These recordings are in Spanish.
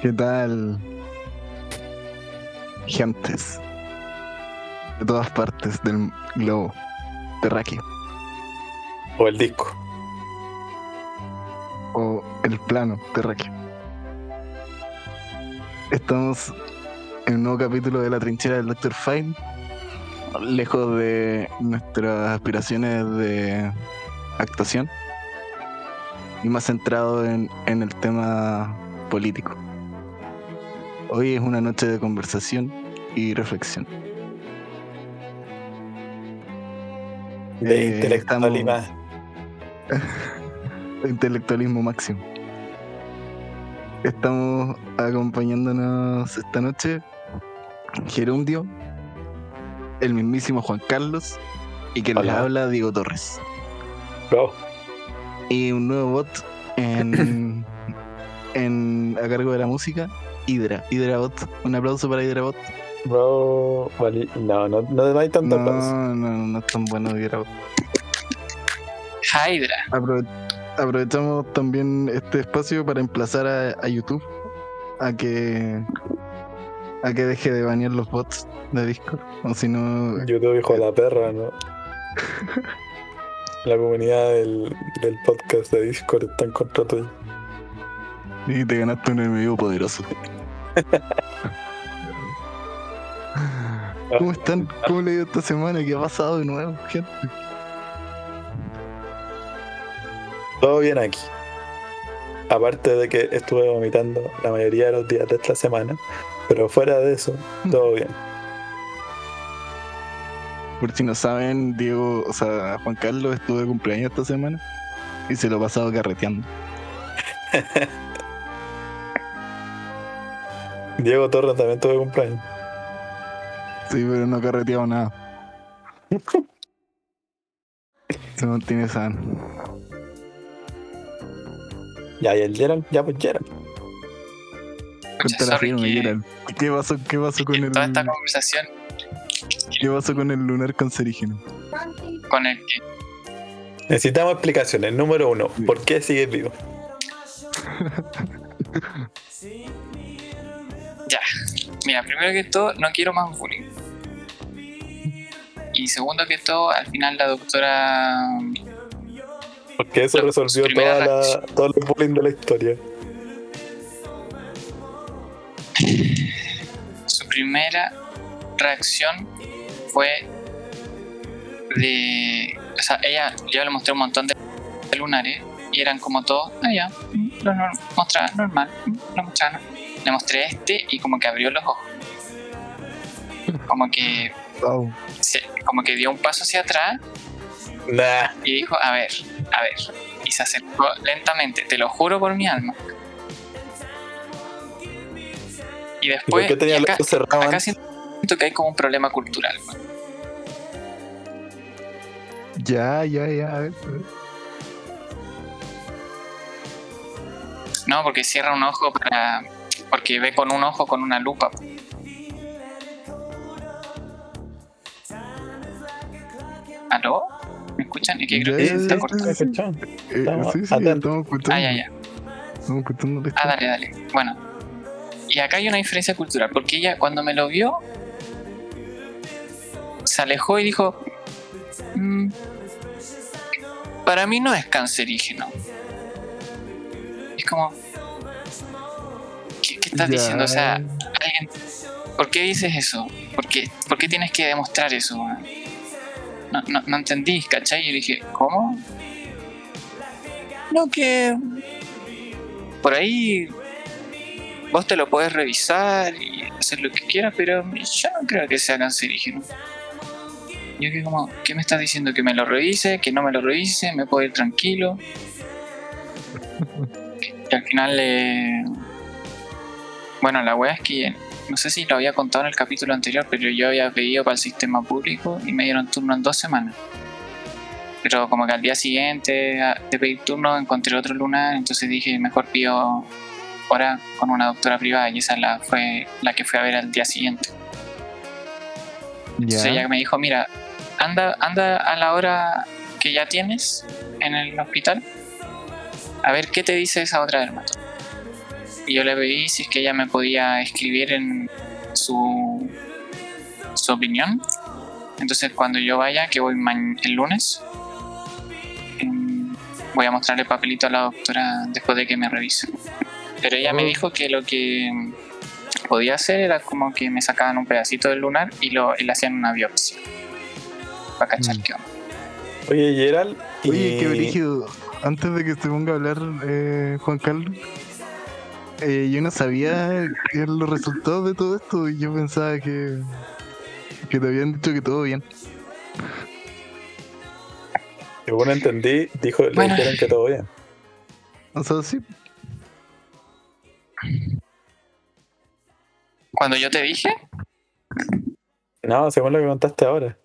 ¿Qué tal? Gentes de todas partes del globo terráqueo O el disco. o el plano terráqueo. Estamos en un nuevo capítulo de la trinchera del Dr. Fine, lejos de nuestras aspiraciones de actuación y más centrado en, en el tema político. Hoy es una noche de conversación y reflexión. De Eh, intelectualidad. intelectualismo máximo. Estamos acompañándonos esta noche Gerundio, el mismísimo Juan Carlos y que les habla Diego Torres. Bro, Y un nuevo bot en, en a cargo de la música, Hydra. Hydra Bot. Un aplauso para Hydra Bot. bro. vale, No, no, no hay tanto No, aplauso. no, no es tan bueno Hydra Bot. Hydra. Aprove- aprovechamos también este espacio para emplazar a, a YouTube a que a que deje de banear los bots de Discord. O si no, YouTube, hijo de la perra, ¿no? La comunidad del, del podcast de Discord está en contra tuyo. y te ganaste un enemigo poderoso. ¿Cómo están? ¿Cómo le ido esta semana? ¿Qué ha pasado de nuevo, gente? Todo bien aquí. Aparte de que estuve vomitando la mayoría de los días de esta semana, pero fuera de eso, todo bien. Por si no saben, Diego, o sea, Juan Carlos estuvo de cumpleaños esta semana y se lo ha pasado carreteando. Diego Torres también tuvo cumpleaños. Sí, pero no ha carreteado nada. Se mantiene sano. Ya, y el Gerald, ya pues Gerald. Cuenta la sorry firma, que- Gerald. ¿Qué pasó, qué pasó con el, toda esta conversación qué pasó con el lunar cancerígeno? con el que Necesitamos explicaciones. Número uno, ¿por qué sigues vivo? Mira, primero que todo, no quiero más bullying. Y segundo que todo, al final la doctora Porque eso resolvió toda la, todo el bullying de la historia. su primera reacción fue de. O sea, ella, yo le mostré un montón de, lunares y eran como todos, ah, ya, mm, lo mostraba normal, mm, lo mostraba. normal". Le mostré este y como que abrió los ojos. Como que, Wow. se- como que dio un paso hacia atrás Nah, y dijo, a ver, a ver. Y se acercó lentamente, te lo juro por mi alma. Y ¿y por después, qué tenía y los acá, ojos cerrados? acá siento que hay como un problema cultural. weón. Ya, ya, ya. a ver, a ver. No, porque cierra un ojo para. Porque ve con un ojo con una lupa. ¿Aló? ¿Me escuchan? Es que creo que Ya, está ya, cortando. sí, sí. ¿Cachai? Eh, Estamos escuchando. Ah, ya, ya. Estamos escuchando la Ah, dale, dale. Bueno. Y acá hay una diferencia cultural, porque ella cuando me lo vio, se alejó y dijo, "Mm, para mí no es cancerígeno. Es como, ¿qué, qué estás Ya. diciendo? O sea, alguien, ¿por qué dices eso? ¿Por qué, por qué tienes que demostrar eso? No, no, no entendí, ¿cachai? Y yo dije, ¿cómo? No, que por ahí vos te lo puedes revisar y hacer lo que quieras, pero yo no creo que sea cancerígeno. Yo que como, ¿qué me estás diciendo? ¿Que me lo revise? ¿Que no me lo revise? ¿Me puedo ir tranquilo? Y al final, eh, bueno, la wea es que no sé si lo había contado en el capítulo anterior, pero yo había pedido para el sistema público y me dieron turno en dos semanas. Pero como que al día siguiente de pedir turno encontré otro lunar, entonces dije mejor pido hora con una doctora privada y esa la fue la que fui a ver al día siguiente. Entonces ella me dijo, mira, anda, anda a la hora que ya tienes en el hospital a ver qué te dice esa otra dermato. Y yo le pedí si es que ella me podía escribir en su, su opinión. Entonces cuando yo vaya, que voy el lunes, em, voy a mostrarle el papelito a la doctora después de que me revise. Pero ella me dijo que lo que podía hacer era como que me sacaban un pedacito del lunar y, lo, y le hacían una biopsia. Para cachar Mm. qué onda. Oye, Gerald. Oye, qué brígido. Antes de que se ponga a hablar eh, Juan Carlos, eh, yo no sabía los resultados de todo esto y yo pensaba que, que te habían dicho que todo bien. Según entendí, dijo, le Bueno. dijeron que todo bien. O sea, sí. Cuando yo te dije, No, según lo que contaste ahora.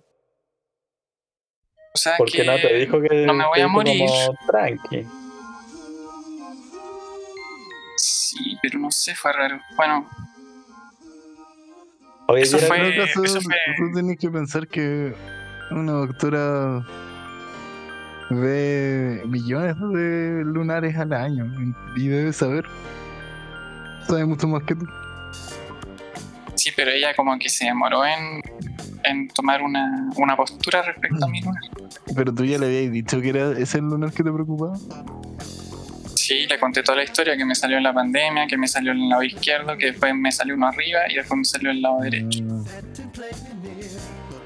o sea Porque que no te dijo que. no me voy a morir. Como tranqui. Pero no sé, fue raro. Bueno, Oye, Eso fue- caso, eso fue- tú tienes que pensar que una doctora ve millones de lunares al año y debe saber. Sabe mucho más que tú. sí, pero ella como que se demoró en, en tomar una, una postura respecto a mi lunar. Pero tú ya le habías dicho que era ese el lunar que te preocupaba. Sí, le conté toda la historia, que me salió en la pandemia, que me salió en el lado izquierdo, que después me salió uno arriba y después me salió en el lado derecho.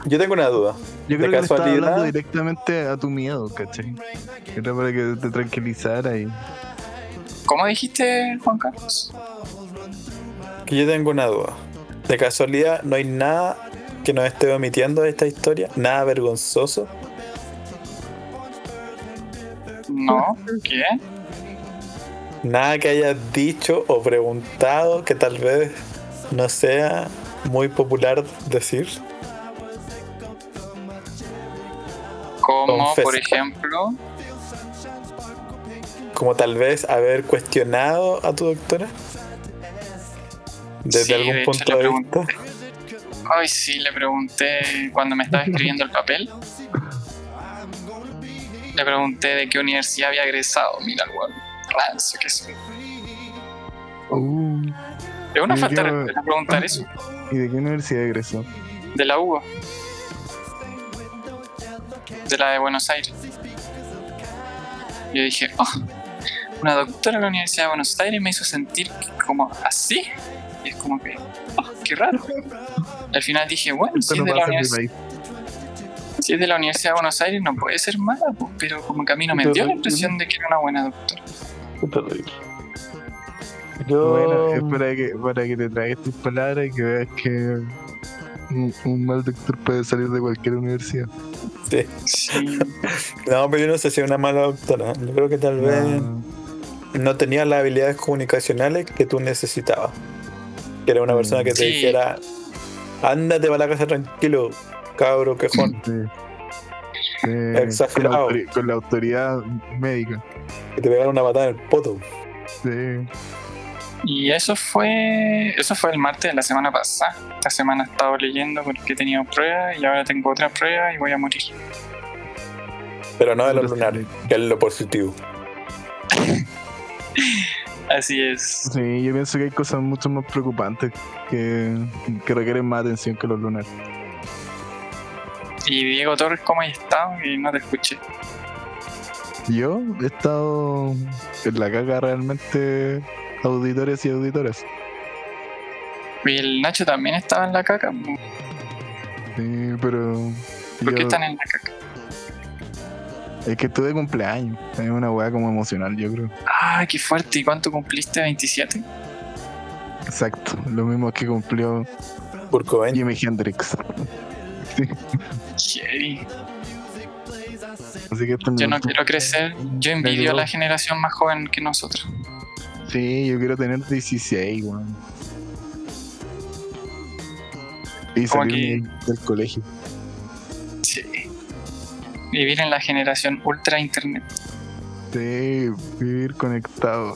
Yo tengo una duda. Yo creo De que le estaba casualidad- hablando directamente a tu miedo, ¿cachai? Era para que te tranquilizara y. ¿Cómo dijiste, Juan Carlos? Que yo tengo una duda. De casualidad, no hay nada que nos esté omitiendo de esta historia, nada vergonzoso. No, ¿qué? Nada que hayas dicho o preguntado que tal vez no sea muy popular decir. Como, por ejemplo, Como tal vez haber cuestionado a tu doctora. Desde Sí, algún de hecho, punto le de vista. Ay, sí, le pregunté cuando me estaba escribiendo el papel. Le pregunté de qué universidad había egresado. Mira, el weón. Rancio que soy. Uh, Es una falta de preguntar eso. ¿Y de qué universidad egresó? De la UBA. De la de Buenos Aires. Yo dije, oh, una doctora de la Universidad de Buenos Aires me hizo sentir como así. Y es como que, oh, qué raro. Al final dije, bueno, si es, de la univers- si es de la Universidad de Buenos Aires no puede ser mala, pues, pero como que a mí no me dio la impresión de que era una buena doctora. Yo. Bueno, es para que, para que te traigas tus palabras y que veas que un, un mal doctor puede salir de cualquier universidad. Sí. Sí, No, pero yo no sé si es una mala doctora. Yo creo que tal vez No, no tenía las habilidades comunicacionales que tú necesitabas. Que era una Mm. persona que te Sí. dijera, ándate para la casa tranquilo, cabro quejón. sí. Exagerado. Con la, autori- con la autoridad médica. Que te pegara una patada en el poto. Sí. Y eso fue eso fue el martes de la semana pasada. Esta semana he estado leyendo porque he tenido pruebas y ahora tengo otra prueba y voy a morir. Pero no de los lunares, que es lo positivo. Así es. Sí, yo pienso que hay cosas mucho más preocupantes que, que requieren más atención que los lunares. Y Diego Torres, ¿cómo has estado? Y no te escuché. Yo he estado en la caga realmente, auditores y auditoras. Y el Nacho también estaba en la caca. Sí, pero. ¿Por qué están en la caca? Es que estuve de cumpleaños. Es una weá como emocional, yo creo. Ah, qué fuerte. ¿Y cuánto cumpliste? ¿27? Exacto. Lo mismo que cumplió. Jimi Hendrix. Heavy. Así que esto me Yo no quiero crecer. Yo envidio a la generación más joven que nosotros. Sí, yo quiero tener 16, weón. Y salir del colegio. Sí. Vivir en la generación ultra internet. Sí, vivir conectado.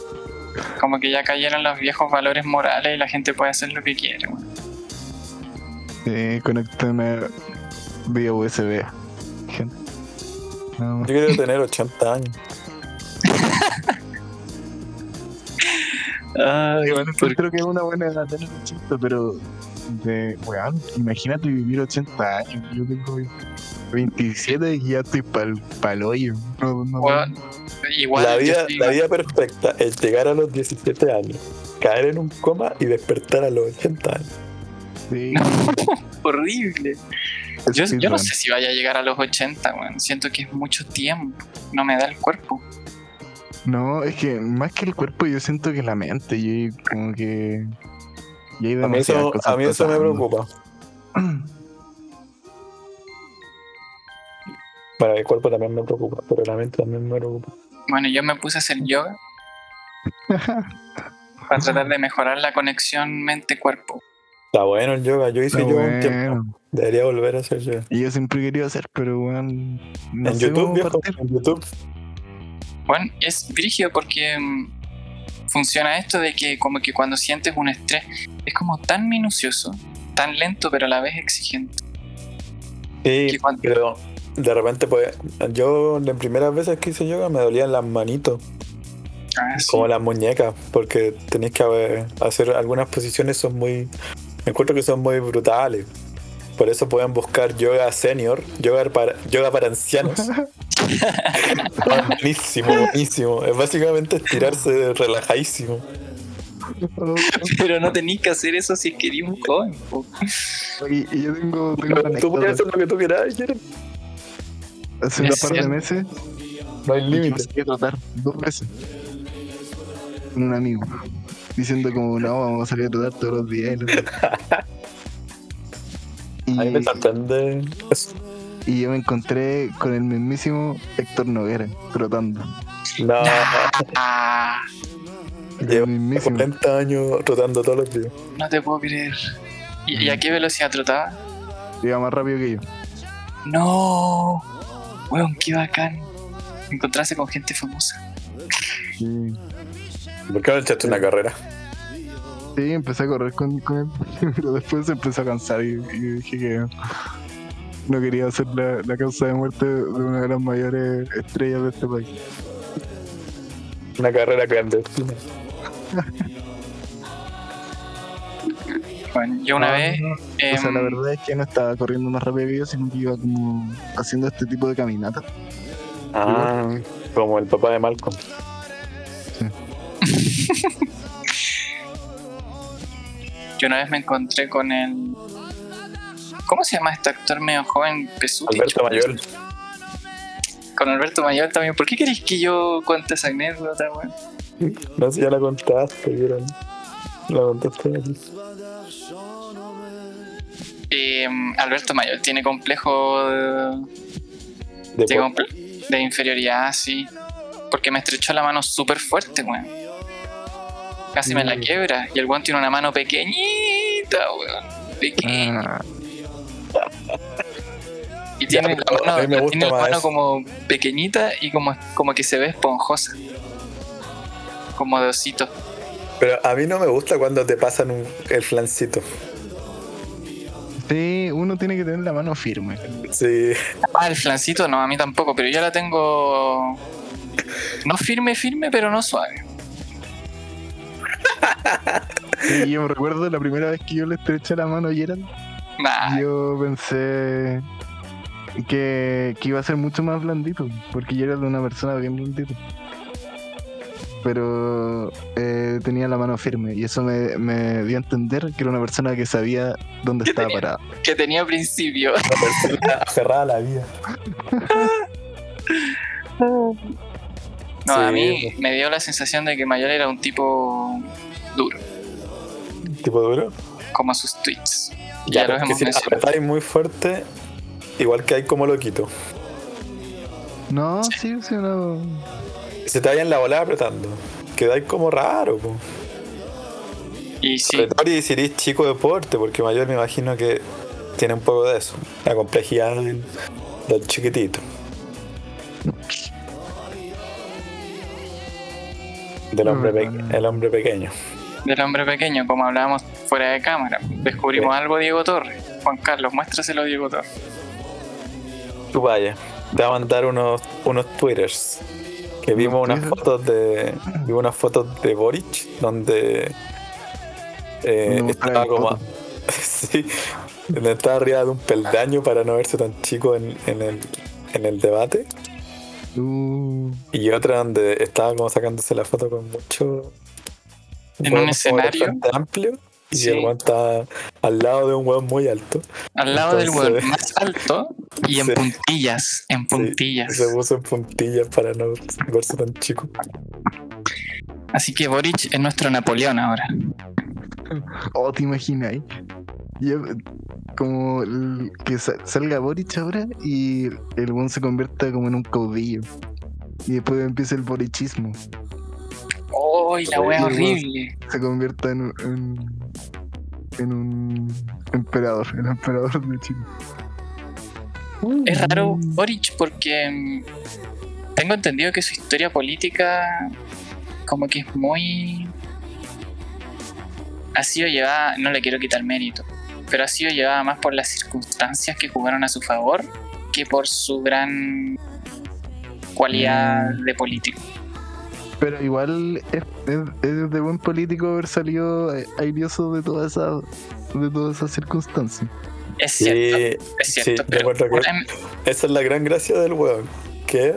Como que ya cayeron los viejos valores morales y la gente puede hacer lo que quiere. weón. Sí, conéctame vía USB. Gente. Más. Yo quiero tener 80 años. Ay, Igual ¿por creo que es una buena edad tener 80, pero de, weón, imagínate vivir 80 años. Yo tengo 27 y ya estoy pa'l, pa'l hoyo. No, no, Weón, igual la, yo vida, la vida perfecta es llegar a los 17 años, caer en un coma y despertar a los 80 años. Sí, horrible. Yo, no sé si vaya a llegar a los 80, weón. Siento que es mucho tiempo. No me da el cuerpo. No, es que más que el cuerpo, yo siento que la mente, yo como que. A mí demasiadas eso, a mí eso me preocupa. Bueno, el cuerpo también me preocupa, pero la mente también me preocupa. Bueno, yo me puse a hacer yoga para tratar de mejorar la conexión mente-cuerpo. Está bueno el yoga, yo hice Está yoga un tiempo. bueno. Debería volver a hacer yoga. Y yo siempre he querido hacer, pero weón. No en sé YouTube, cómo viejo, en YouTube. Bueno, es brígido porque mm, funciona esto de que como que cuando sientes un estrés es como tan minucioso, tan lento pero a la vez exigente. Sí, cuando- pero de repente, pues, yo las primeras veces que hice yoga me dolían las manitos, Ah, sí. como las muñecas, porque tenéis que hacer algunas posiciones son muy, encuentro que son muy brutales. Por eso pueden buscar yoga senior, yoga para, yoga para ancianos. buenísimo, buenísimo. Es básicamente estirarse relajadísimo. Pero no tenéis que hacer eso si querías un joven. y, y yo tengo, tengo una Tú puedes hacer lo que tú quieras. Hace un Es par de meses no hay límite. a trotar dos veces con un amigo. Diciendo como no, vamos a salir a trotar todos los días. Y, A mí me sorprende eso. y yo me encontré con el mismísimo Héctor Noguera trotando. No, llevo mismísimo. 40 años rotando todos los días. no te puedo creer. ¿Y, y a qué velocidad trotaba? Iba más rápido que yo. No, weón, qué bacán. Encontrarse con gente famosa. Sí. ¿Por qué no echaste una carrera? Sí, empecé a correr con, con él, pero después se empezó a cansar y, y dije que no quería ser la, la causa de muerte de una de las mayores estrellas de este país. Una carrera clandestina. Bueno, yo una No, vez. no, em, O sea, la verdad es que no estaba corriendo más rápido que yo, sino que iba como haciendo este tipo de caminatas. Ah, como el papá de Malcolm. Yo una vez me encontré con el. ¿Cómo se llama este actor medio joven? Pesutich. Alberto Mayol. Con Alberto Mayor también. ¿Por qué queréis que yo cuente esa anécdota, weón? No sé, ya la contaste, vieron. La contaste aquí. Em, Alberto Mayor tiene complejo de, De tiene por- comple- de inferioridad, sí. Porque me estrechó la mano súper fuerte, weón. Casi me la quiebra. Y el weón tiene una mano pequeñita, weón. Pequeña. Ah, Y tiene, Ya, la a mano, mí me gusta tiene la más mano eso. como pequeñita y como, como que se ve esponjosa. Como de osito. Pero a mí no me gusta cuando te pasan un- el flancito. sí, uno tiene que tener la mano firme. Sí. Ah, el flancito no, a mí tampoco, pero yo la tengo. No firme, firme, pero no suave. Sí, yo me recuerdo la primera vez que yo le estreché la mano a Gerald, Nah, yo pensé que, que iba a ser mucho más blandito, porque Gerald es una persona bien blandita. Pero eh, tenía la mano firme y eso me, me dio a entender que era una persona que sabía dónde estaba tenía? parada. que tenía principio. Una persona aferrada a la vida. No, a mí me dio la sensación de que Mayor era un tipo duro, Tipo duro. como sus tweets. Ya, Ya los hemos si apretáis muy fuerte, igual que hay como loquito. No, sí, sí, no. Se te vayan la bola apretando. Quedáis como raro, po. Y sí, si eres chico de porte, porque mayor me imagino que tiene un poco de eso. La complejidad del, del chiquitito. Del hombre, pe- el hombre pequeño. Del hombre pequeño, como hablábamos fuera de cámara. Descubrimos algo, Diego Torres. Juan Carlos, muéstraselo, Diego Torres. Tú vaya. Te va a mandar unos, unos twitters. que vimos unas Twitter. fotos de vimos unas fotos de Boric donde eh, estaba como sí, donde estaba arriba de un peldaño para no verse tan chico en, en el, en el debate Uh, y otra donde estaba como sacándose la foto con mucho En un escenario. amplio y Sí. el weón estaba al lado de un hueón muy alto Al lado del hueón más alto y en Sí. puntillas, en puntillas. se puso en puntillas para no verse tan chico Así que Boric es nuestro Napoleón ahora. oh, te imaginas. Como que sa- salga Boric ahora y el buen se convierta como en un caudillo. Y después empieza el borichismo. ¡Oh, la wea horrible! Se convierta en, un- en, en un emperador, el emperador de Chile. Es raro Boric porque mm, tengo entendido que su historia política como que es muy... Ha sido llevada, no le quiero quitar mérito, pero ha sido llevada más por las circunstancias que jugaron a su favor que por su gran cualidad Mm. de político. Pero igual es, es- es de buen político haber salido airioso de todas esas de todas esas circunstancias. Es cierto, es cierto, sí, pero que- Esa es la gran gracia del weón. Que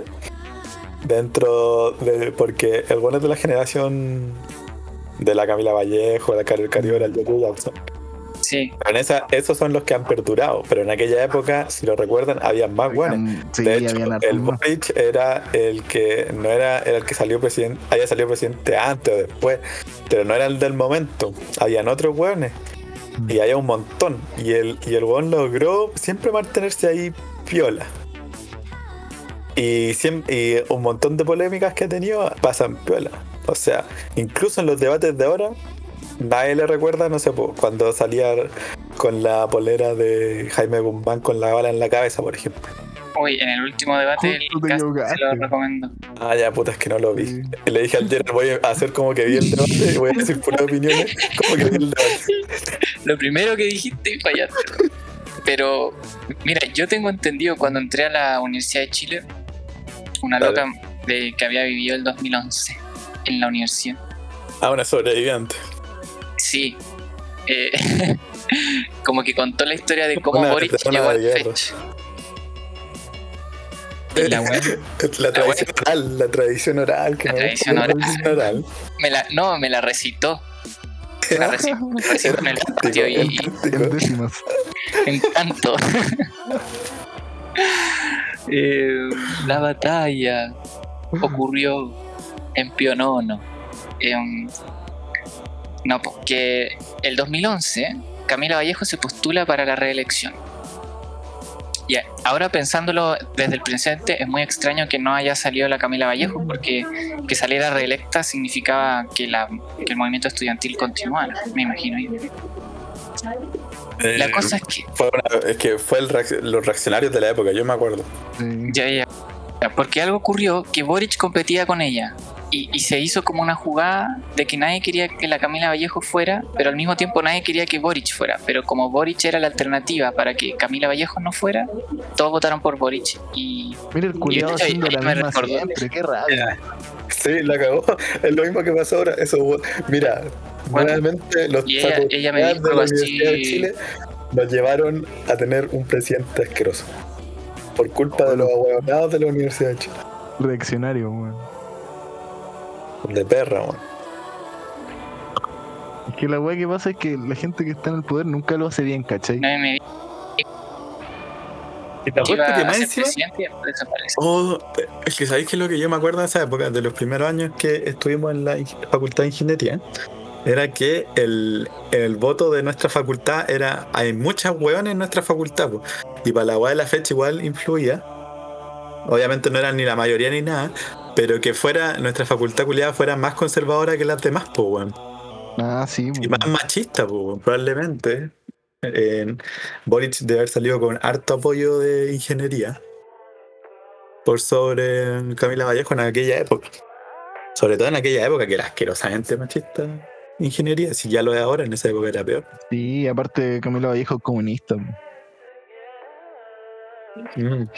dentro de. Porque el weón es de la generación de la Camila Vallejo, la Carol Cariola, el Joe Jackson. Sí, Pero en esa, esos son los que han perdurado. Pero en aquella época, si lo recuerdan, había más sí, de hecho, el. Boric era el que no era, era el que salió presidente, había salido presidente antes o después, pero no era el del momento. Habían otros weones y había un montón. Y el, y el weón logró siempre mantenerse ahí piola. Y, siem- y un montón de polémicas que ha tenido pasan piola. O sea, incluso en los debates de ahora, nadie le recuerda, no sé, cuando salía con la polera de Jaime Guzmán con la bala en la cabeza, por ejemplo. hoy en el último debate se lo recomiendo. Ah, ya, puta, es que no lo vi. Le dije al Gerard, voy a hacer como que vi el debate y voy a decir puras opiniones, como que vi el debate. Lo primero que dijiste y fallaste. Pero, mira, yo tengo entendido cuando entré a la Universidad de Chile, una Dale. loca de, que había vivido el 2011 en la universidad. Ah, una sobreviviente. Sí. eh, como que contó la historia de cómo Una Boric llegó al fetch. Y la La tradición oral, la tradición oral. Que La me tradición oral. La tradición oral. me la, no, me la recitó. La recitó, la recitó en el patio y. En en canto. Eh, la batalla ocurrió en Pionono. Em, no, porque el 2011 Camila Vallejo se postula para la reelección. Y ahora pensándolo desde el presente, es muy extraño que no haya salido la Camila Vallejo, porque que saliera reelecta significaba que, la, que el movimiento estudiantil continuara, me imagino. yo. La Eh, cosa es que fue una- es que fue el los reaccionarios de la época, yo me acuerdo. Ya, ya. Ya, Porque algo ocurrió que Boric competía con ella. Y, y se hizo como una jugada de que nadie quería que la Camila Vallejo fuera, pero al mismo tiempo nadie quería que Boric fuera. Pero como Boric era la alternativa para que Camila Vallejo no fuera, todos votaron por Boric. Y Mira el culiado haciendo y- la misma siempre, qué rabia. Sí, la cagó. Es lo mismo que pasó ahora. Eso, mira, Bueno, realmente los y ella- ella me de dijo la así- Universidad de Chile nos llevaron a tener un presidente asqueroso. Por culpa de los ahueonados de la Universidad de Chile. Reaccionario, weón. De perra, weón. Es que la weá que pasa es que la gente que está en el poder nunca lo hace bien, ¿cachai? nadie me ¿Y te que más encima? Oh, es que sabéis que lo que yo me acuerdo de esa época, de los primeros años que estuvimos en la facultad de ingeniería, era que el, el voto de nuestra facultad era. Hay muchas hueones en nuestra facultad, po. y para la hueá de la fecha igual influía. Obviamente no eran ni la mayoría ni nada, pero que fuera nuestra facultad culiada fuera más conservadora que las demás, pues, weón. Ah, sí, Y más machista, pues, probablemente. En Boric debe haber salido con harto apoyo de ingeniería. Por sobre Camila Vallejo en aquella época. Sobre todo en aquella época que era asquerosamente machista ingeniería. Si ya lo es ahora, en esa época era peor. Sí, aparte Camilo Vallejo es comunista. Mm.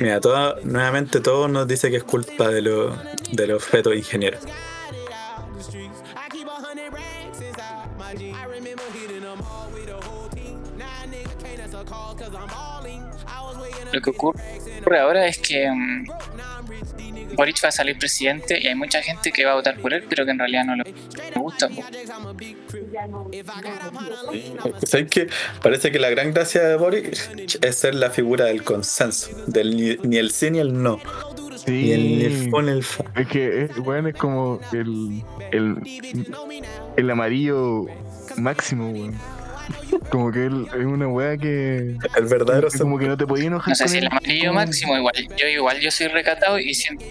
Mira, todo, nuevamente todo nos dice que es culpa de, los de los fetos ingenieros. Lo que ocurre ahora es que mm, Boric va a salir presidente y hay mucha gente que va a votar por él, pero que en realidad no le gusta. ¿Sabes qué? Parece que la gran gracia de Boric es ser la figura del consenso, del ni, ni el sí ni el no, ni el, ni el Sí. ni el fa. Es que, es, weón, es como el, el, el amarillo máximo, weón. Como que él es una weá que. El verdadero que como que no te podías enojar. No sé con si el amarillo como- máximo, igual. Yo igual yo soy recatado y siento.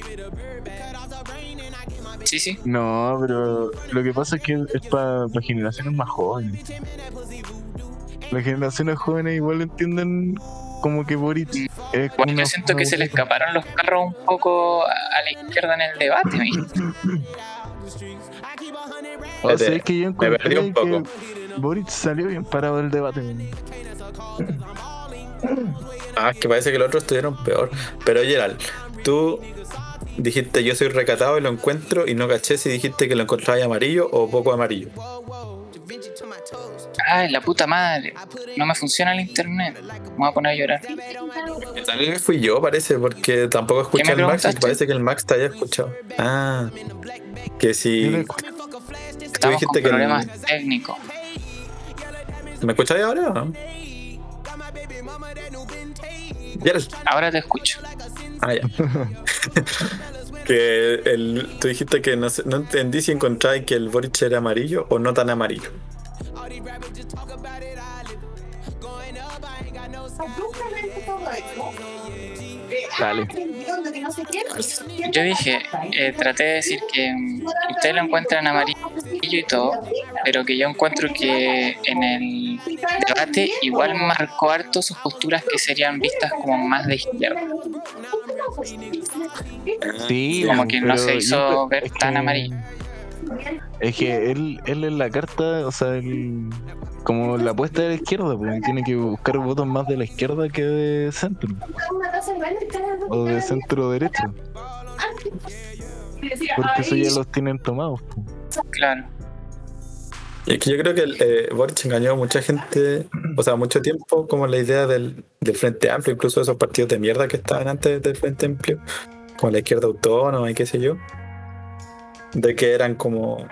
Sí, sí. No, pero lo que pasa es que es para generaciones más jóvenes. Las generaciones jóvenes igual entienden como que Boric es Igual una yo siento que se le escaparon los carros un poco a la izquierda en el debate. ¿me? O sea, es que yo me perdí encontré un poco. que Boric salió bien parado del debate. Ah, es que parece que los otros estuvieron peor. Pero Gerald, tú dijiste yo soy recatado y lo encuentro y no caché si dijiste que lo encontraba amarillo o poco amarillo. Ay, la puta madre. No me funciona el internet. Me voy a poner a llorar. Tal vez fui yo, parece, porque tampoco escuché ¿Qué me al Max y parece que el Max te haya escuchado. Ah, que si. Estamos con dijiste que el- problemas técnicos. ¿Me escucháis ahora o no? Ahora te escucho. Ah, ya. que el, tú dijiste que no, no entendí si encontráis que el Boric era amarillo o no tan amarillo. Dale. Yo dije, eh, traté de decir que mm, ustedes lo encuentran amarillo y todo, pero que yo encuentro que en el debate igual marcó harto sus posturas que serían vistas como más de izquierda. Sí, Como que no se hizo ver tan amarillo. Es que él, él en la carta, o sea, él, como la apuesta de la izquierda, pues tiene que buscar votos más de la izquierda que de centro o de centro derecho, porque eso ya los tienen tomados. pues. Claro. Y es que yo creo que el, eh, Boric engañó a mucha gente, o sea, mucho tiempo, como la idea del, del Frente Amplio, incluso esos partidos de mierda que estaban antes del Frente Amplio, como la izquierda autónoma y qué sé yo, de que eran como,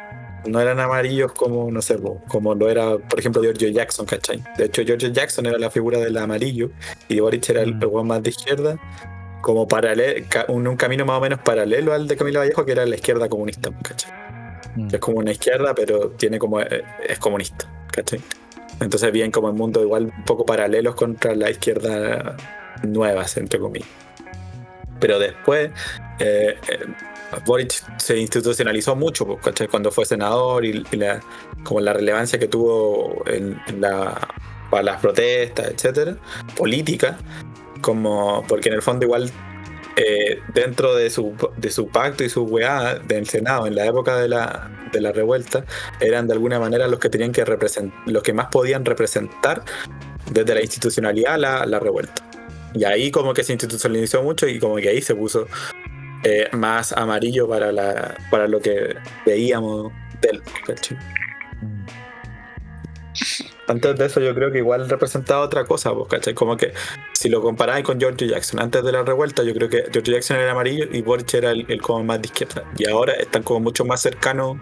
no eran amarillos como, no sé, como lo era, por ejemplo, Giorgio Jackson, ¿cachai? De hecho, Giorgio Jackson era la figura del amarillo y Boric era el, Mm. weón más de izquierda, como paralelo, un, un camino más o menos paralelo al de Camilo Vallejo, que era la izquierda comunista, ¿cachai? Mm. es como una izquierda, pero tiene como eh, es comunista, ¿cachai? Entonces bien como el mundo igual un poco paralelos contra la izquierda nuevas, entre comillas. Pero después eh, eh, Boric se institucionalizó mucho, ¿cachai? Cuando fue senador y, la, como la relevancia que tuvo para las protestas, etcétera, política, como porque en el fondo igual eh, dentro de su, pacto y su weá del Senado en la época de la, de la revuelta eran de alguna manera los que tenían que representar, los que más podían representar desde la institucionalidad la, la revuelta. Y ahí como que se institucionalizó mucho y como que ahí se puso eh, más amarillo para, la, para lo que veíamos del ¿cachai? Mm. Antes de eso yo creo que igual representaba otra cosa, pues, ¿cachai? Como que si lo comparáis con George Jackson, antes de la revuelta yo creo que George Jackson era amarillo y Boric era el, el como más de izquierda. Y ahora están como mucho más cercanos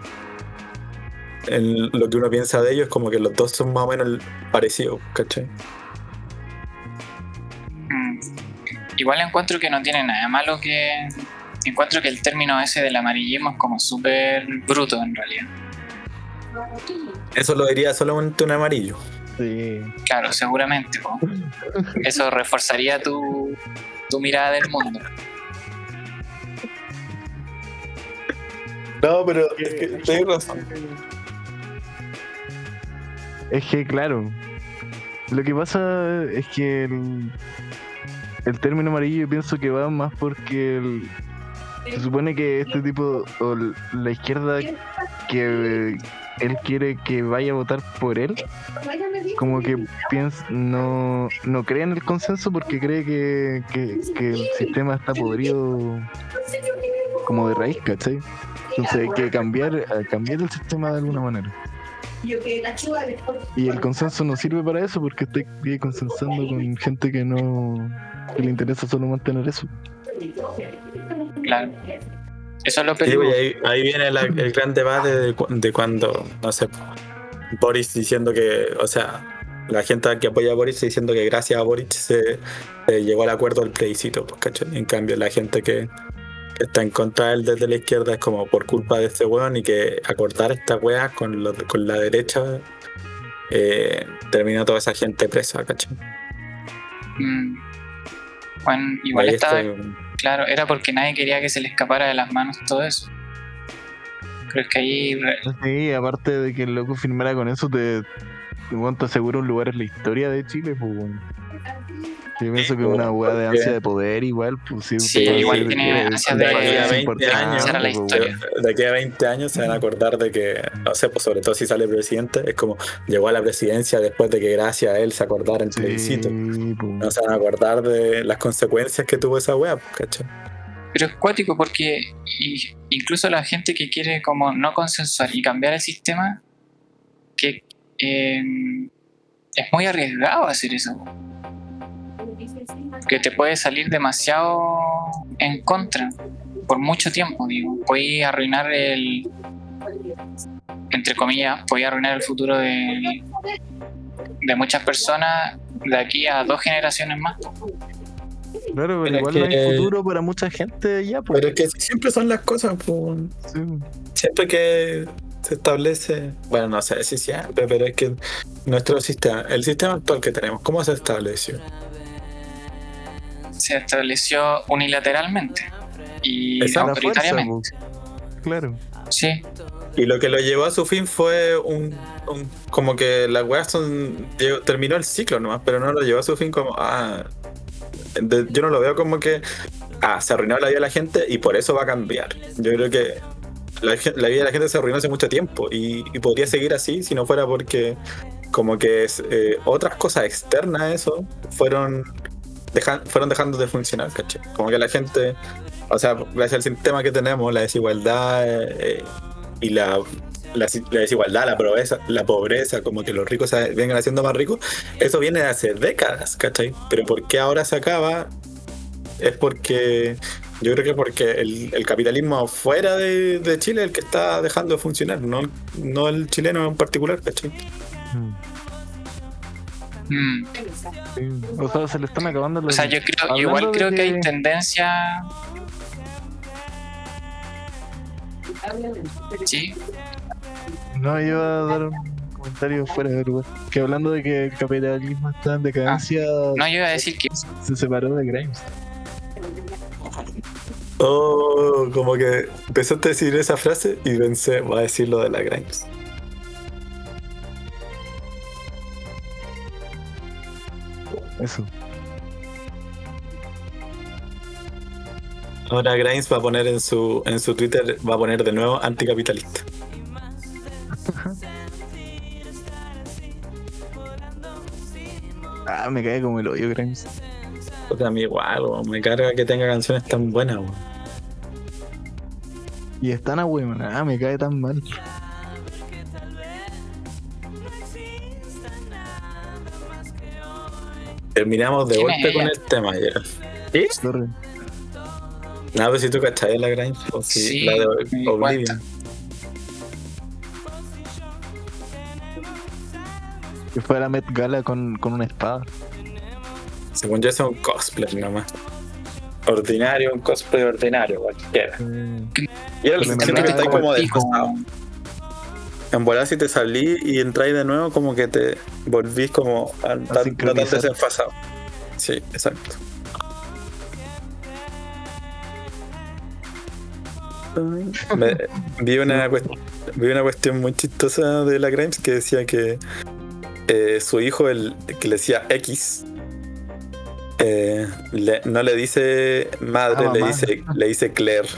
en lo que uno piensa de ellos, como que los dos son más o menos parecidos, ¿cachai? Mm. Igual encuentro que no tiene nada malo que. Encuentro que el término ese del amarillismo es como súper bruto en realidad. Eso lo diría solamente un amarillo. Sí. Claro, seguramente. Eso reforzaría tu, tu mirada del mundo. No, pero es que tenés razón. Es que, claro, lo que pasa es que el, el término amarillo yo pienso que va más porque el- se supone que este tipo, o la izquierda que, él quiere que vaya a votar por él, como que piensa, no, no cree en el consenso porque cree que, que, el sistema está podrido como de raíz, ¿cachai? Entonces hay que cambiar, cambiar el sistema de alguna manera. Y el consenso no sirve para eso porque estoy consensando con gente que no que le interesa solo mantener eso. Claro. Eso es lo Sí, pues, ahí, ahí viene la- el gran debate de, cu- de cuando, no sé, Boris diciendo que, o sea, la gente que apoya a Boris diciendo que gracias a Boris se, se llegó al acuerdo del plebiscito, pues, ¿cachai? En cambio, la gente que, que está en contra de él desde la izquierda es como por culpa de este weón y que acordar esta weá con, lo- con la derecha eh, termina toda esa gente presa, ¿cachai? Mm. Bueno, igual está- claro, era porque nadie quería que se le escapara de las manos todo eso. Creo que ahí Sí, aparte de que el loco firmara con eso, te, weón, te asegura un lugar en la historia de Chile, pues, weón. Yo pienso que es una weá de ansia de poder igual, pues sí. Sí, igual tiene ansia de- de aquí a 20 importante, años la pues, historia. weón. de aquí a 20 años se van a acordar de que, no sé, pues sobre todo si sale presidente, es como llegó a la presidencia después de que gracias a él se acordara el plebiscito. Sí, pues. No se van a acordar de las consecuencias que tuvo esa wea, pues, ¿cachai? Pero es cuático porque incluso la gente que quiere como no consensuar y cambiar el sistema, que eh, es muy arriesgado hacer eso. Que te puede salir demasiado en contra por mucho tiempo, digo. Puedes arruinar el, entre comillas, puede arruinar el futuro de, de muchas personas de aquí a dos generaciones más. Claro, pero Pero igual no hay futuro para mucha gente ya, pues. Pero es que siempre son las cosas, pues. Sí. Siempre que se establece, bueno, no sé si siempre, pero es que nuestro sistema, el sistema actual que tenemos, ¿cómo se estableció? se estableció unilateralmente y Esa la fuerza, autoritariamente. pues. Claro. Sí, Y lo que lo llevó a su fin fue un, un- como que son, llegó- terminó el ciclo nomás, pero no lo llevó a su fin como, ah, de- yo no lo veo como que, ah, se arruinó la vida de la gente y por eso va a cambiar. Yo creo que la, vida de la gente se arruinó hace mucho tiempo y, podría seguir así si no fuera porque como que eh, otras cosas externas a eso fueron, fueron dejando de funcionar, ¿cachai? Como que la gente, o sea, gracias al sistema que tenemos, la desigualdad eh, y la, la, la desigualdad, la pobreza, la pobreza, como que los ricos se vengan haciendo más ricos, eso viene de hace décadas, ¿cachai? Pero ¿por qué ahora se acaba? Es porque yo creo que porque el, el capitalismo fuera de, de Chile es el que está dejando de funcionar, no, no el chileno en particular, ¿cachai? Mm, sí. O sea, se le están acabando los. o sea, yo creo, igual creo que... que- hay tendencia. Sí, No, yo iba a dar un comentario fuera de lugar. Que hablando de que el capitalismo está en decadencia, no, yo iba a decir que se separó de Grimes. Oh, como que empezaste a decir esa frase y pensé, voy a decir lo de la Grimes. Eso. Ahora Grimes va a poner en su, en su Twitter, va a poner de nuevo anticapitalista. Ah, me cae como el hoyo, Grimes. Puta, a mí igual, me carga que tenga canciones tan buenas. Y están a weón. Ah, me cae tan mal. Terminamos de ¿Quién golpe con el tema ya. Sorry. Nada, pues si tú cachai la Grimes, o si Sí, la de Oblivion. Que fue la Met Gala con, con una espada. Según yo, es un cosplay nomás. Ordinario, un cosplay ordinario, cualquiera. Eh, Y el siento en que está como desfasado. En volar si te salí y entráis de nuevo, como que te volvís como a, tan- no tan desenfasado. Sí, exacto. Me- vi, una vi una cuestión muy chistosa de la Grimes que decía que eh, su hijo, el que le decía X, eh, le- no le dice madre, Ah, le dice, le dice Claire.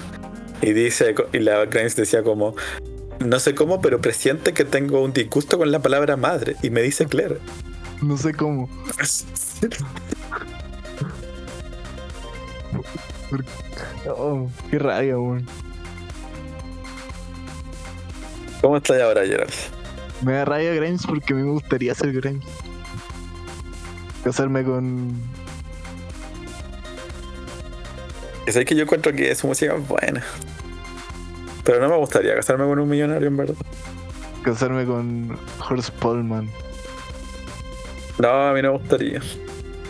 Y dice, y la Grimes decía como no sé cómo, pero presiente que tengo un disgusto con la palabra madre y me dice Claire. No sé cómo. Oh, qué rabia, weón. ¿Cómo estás ahora, Gerald? Me da rabia Grimes porque a mí me gustaría ser Grimes. Casarme con. Es que yo encuentro que su música es buena. Pero no me gustaría casarme con un millonario, en verdad. Casarme con Horst Pullman. No, a mí no me gustaría.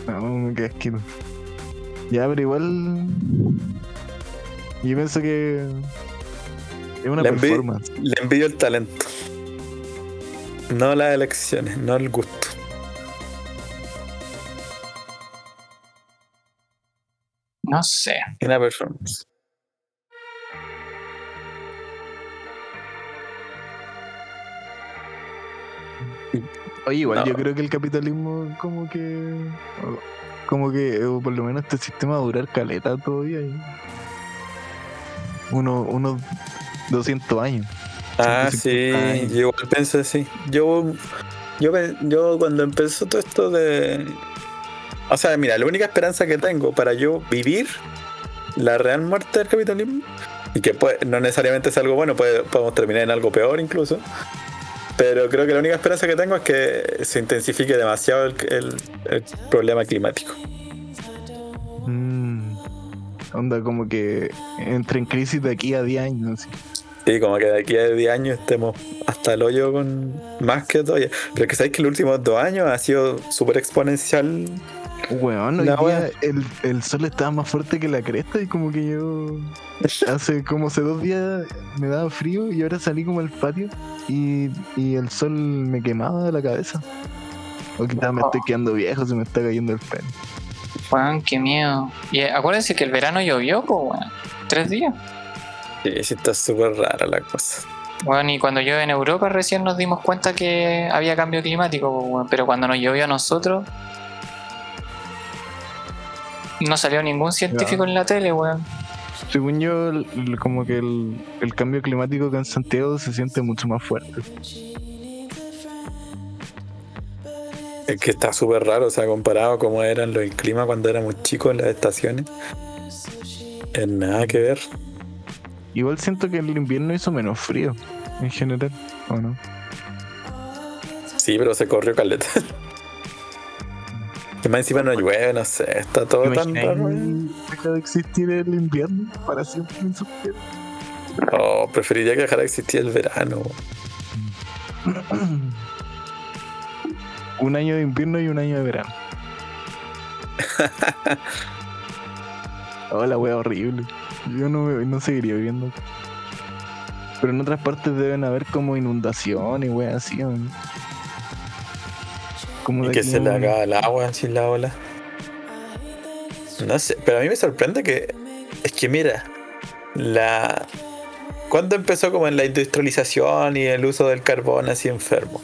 No, me queda esquino. Ya, pero igual. Yo pienso que. Es una Le performance. Le envidio el talento. No las elecciones, no el gusto. No sé. Una performance. Oye, igual No. yo creo que el capitalismo, como que. Como que, o por lo menos este sistema va a durar caleta todavía. y- Uno, unos 200 años. Ah, 150 sí, años. yo igual pensé así. Yo, yo, yo cuando empezó todo esto de... O sea, mira, la única esperanza que tengo para yo vivir la real muerte del capitalismo, y que puede- no necesariamente es algo bueno, puede- podemos terminar en algo peor incluso, pero creo que la única esperanza que tengo es que se intensifique demasiado el, el- el problema climático. Mm. Onda, como que entre en crisis de aquí a 10 años. así. Sí, como que de aquí a 10 años estemos hasta el hoyo con más que todavía. Pero que sabéis que los últimos dos años ha sido súper exponencial Weón, hoy La día wea. el, el sol estaba más fuerte que la cresta y como que yo hace como hace dos días me daba frío y ahora salí como al patio y, y el sol me quemaba la cabeza. O quizás me estoy quedando viejo, se me está cayendo el pelo. Juan, qué miedo. Y eh, acuérdense que el verano llovió, pues, weón. Tres días. Sí, sí, está súper rara la cosa. Bueno, y cuando llueve en Europa recién nos dimos cuenta que había cambio climático, pero cuando nos llovió a nosotros no salió ningún científico en la tele, weón. Según yo, el- el- como que el, el cambio climático acá en Santiago se siente mucho más fuerte. Es que está súper raro, o sea, comparado a cómo eran los el clima cuando éramos chicos en las estaciones. Es nada que ver. Igual siento que el invierno hizo menos frío en general, ¿o no? Sí, pero se corrió caleta. Y más encima no llueve, no sé, está todo tan ¿Imagináis raro. deja de existir el invierno para siempre en su tierra? Oh, preferiría que dejara de existir el verano. un año de invierno y un año de verano. oh, la wea horrible. Yo no, no seguiría viviendo. Pero en otras partes deben haber como inundaciones y weas así. ¿o no? Como Y que aquí se le haga el agua sin la ola. No sé, pero a mí me sorprende que. Es que mira, la. ¿Cuándo empezó como en la industrialización y el uso del carbón así enfermo?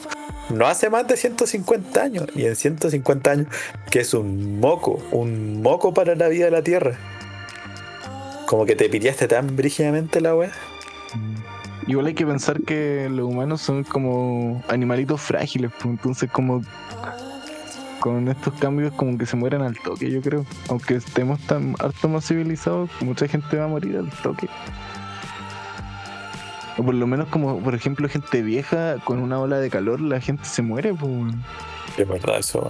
No hace más de 150 años. Y en 150 años, que es un moco, un moco para la vida de la Tierra. Como que te piriaste tan brígidamente la wea. Igual hay que pensar que los humanos son como animalitos frágiles, pues, entonces como con estos cambios como que se mueren al toque, yo creo. Aunque estemos tan harto más civilizados, mucha gente va a morir al toque. O por lo menos como, por ejemplo, gente vieja con una ola de calor, la gente se muere, pues. Es verdad eso.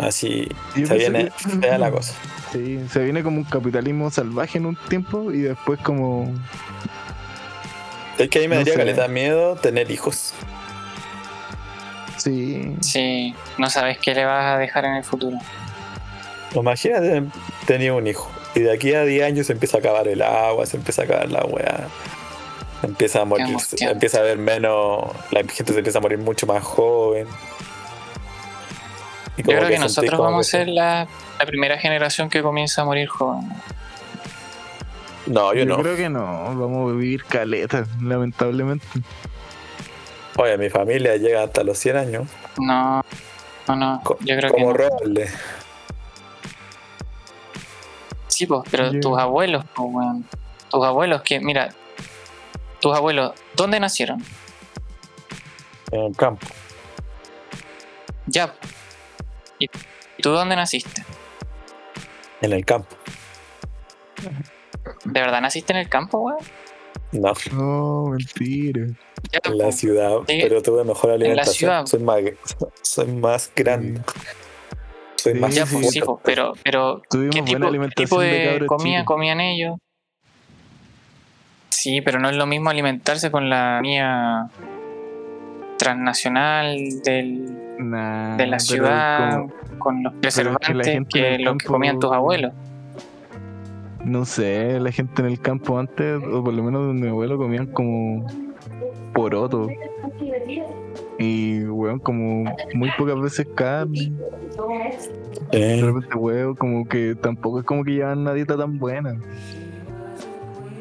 Así se viene que- fea la cosa. Sí, se viene como un capitalismo salvaje en un tiempo y después como... Es que a mí me No daría caleta miedo tener hijos. Sí, Sí, no sabes qué le vas a dejar en el futuro. Imagínate tener un hijo y de aquí a 10 años se empieza a acabar el agua, se empieza a acabar la weá. Empieza a morir, empieza a haber menos, la gente se empieza a morir mucho más joven. Y Yo creo que, nosotros como vamos a que- ser la, la primera generación que comienza a morir joven. No, yo, yo, no. creo que no, vamos a vivir caleta, lamentablemente. Oye, mi familia llega hasta los 100 años. No, no, no. Co- Yo creo que como no. roble. Sí, pues, pero Yo- tus abuelos, pues, weón. tus abuelos, que mira, tus abuelos, ¿dónde nacieron? En el campo. Ya. ¿Y tú dónde naciste? En el campo. ¿De verdad naciste en el campo, weón? No, No, mentira. En la ciudad, Sí, pero tuve mejor alimentación. ciudad. Soy más, soy más grande. Soy Sí, más Ya, pues sí, pero, pero Tuvimos ¿qué buena tipo, alimentación tipo de de comida comían ellos? Sí, pero no es lo mismo alimentarse con la comida transnacional del, Nah, de la ciudad, como- con los preservantes que que campo- comían tus abuelos. no sé, la gente en el campo antes, o por lo menos donde mi abuelo comían como poroto. Y weón, como muy pocas veces carne, de Eh, repente huevo, como que tampoco es como que llevan una dieta tan buena.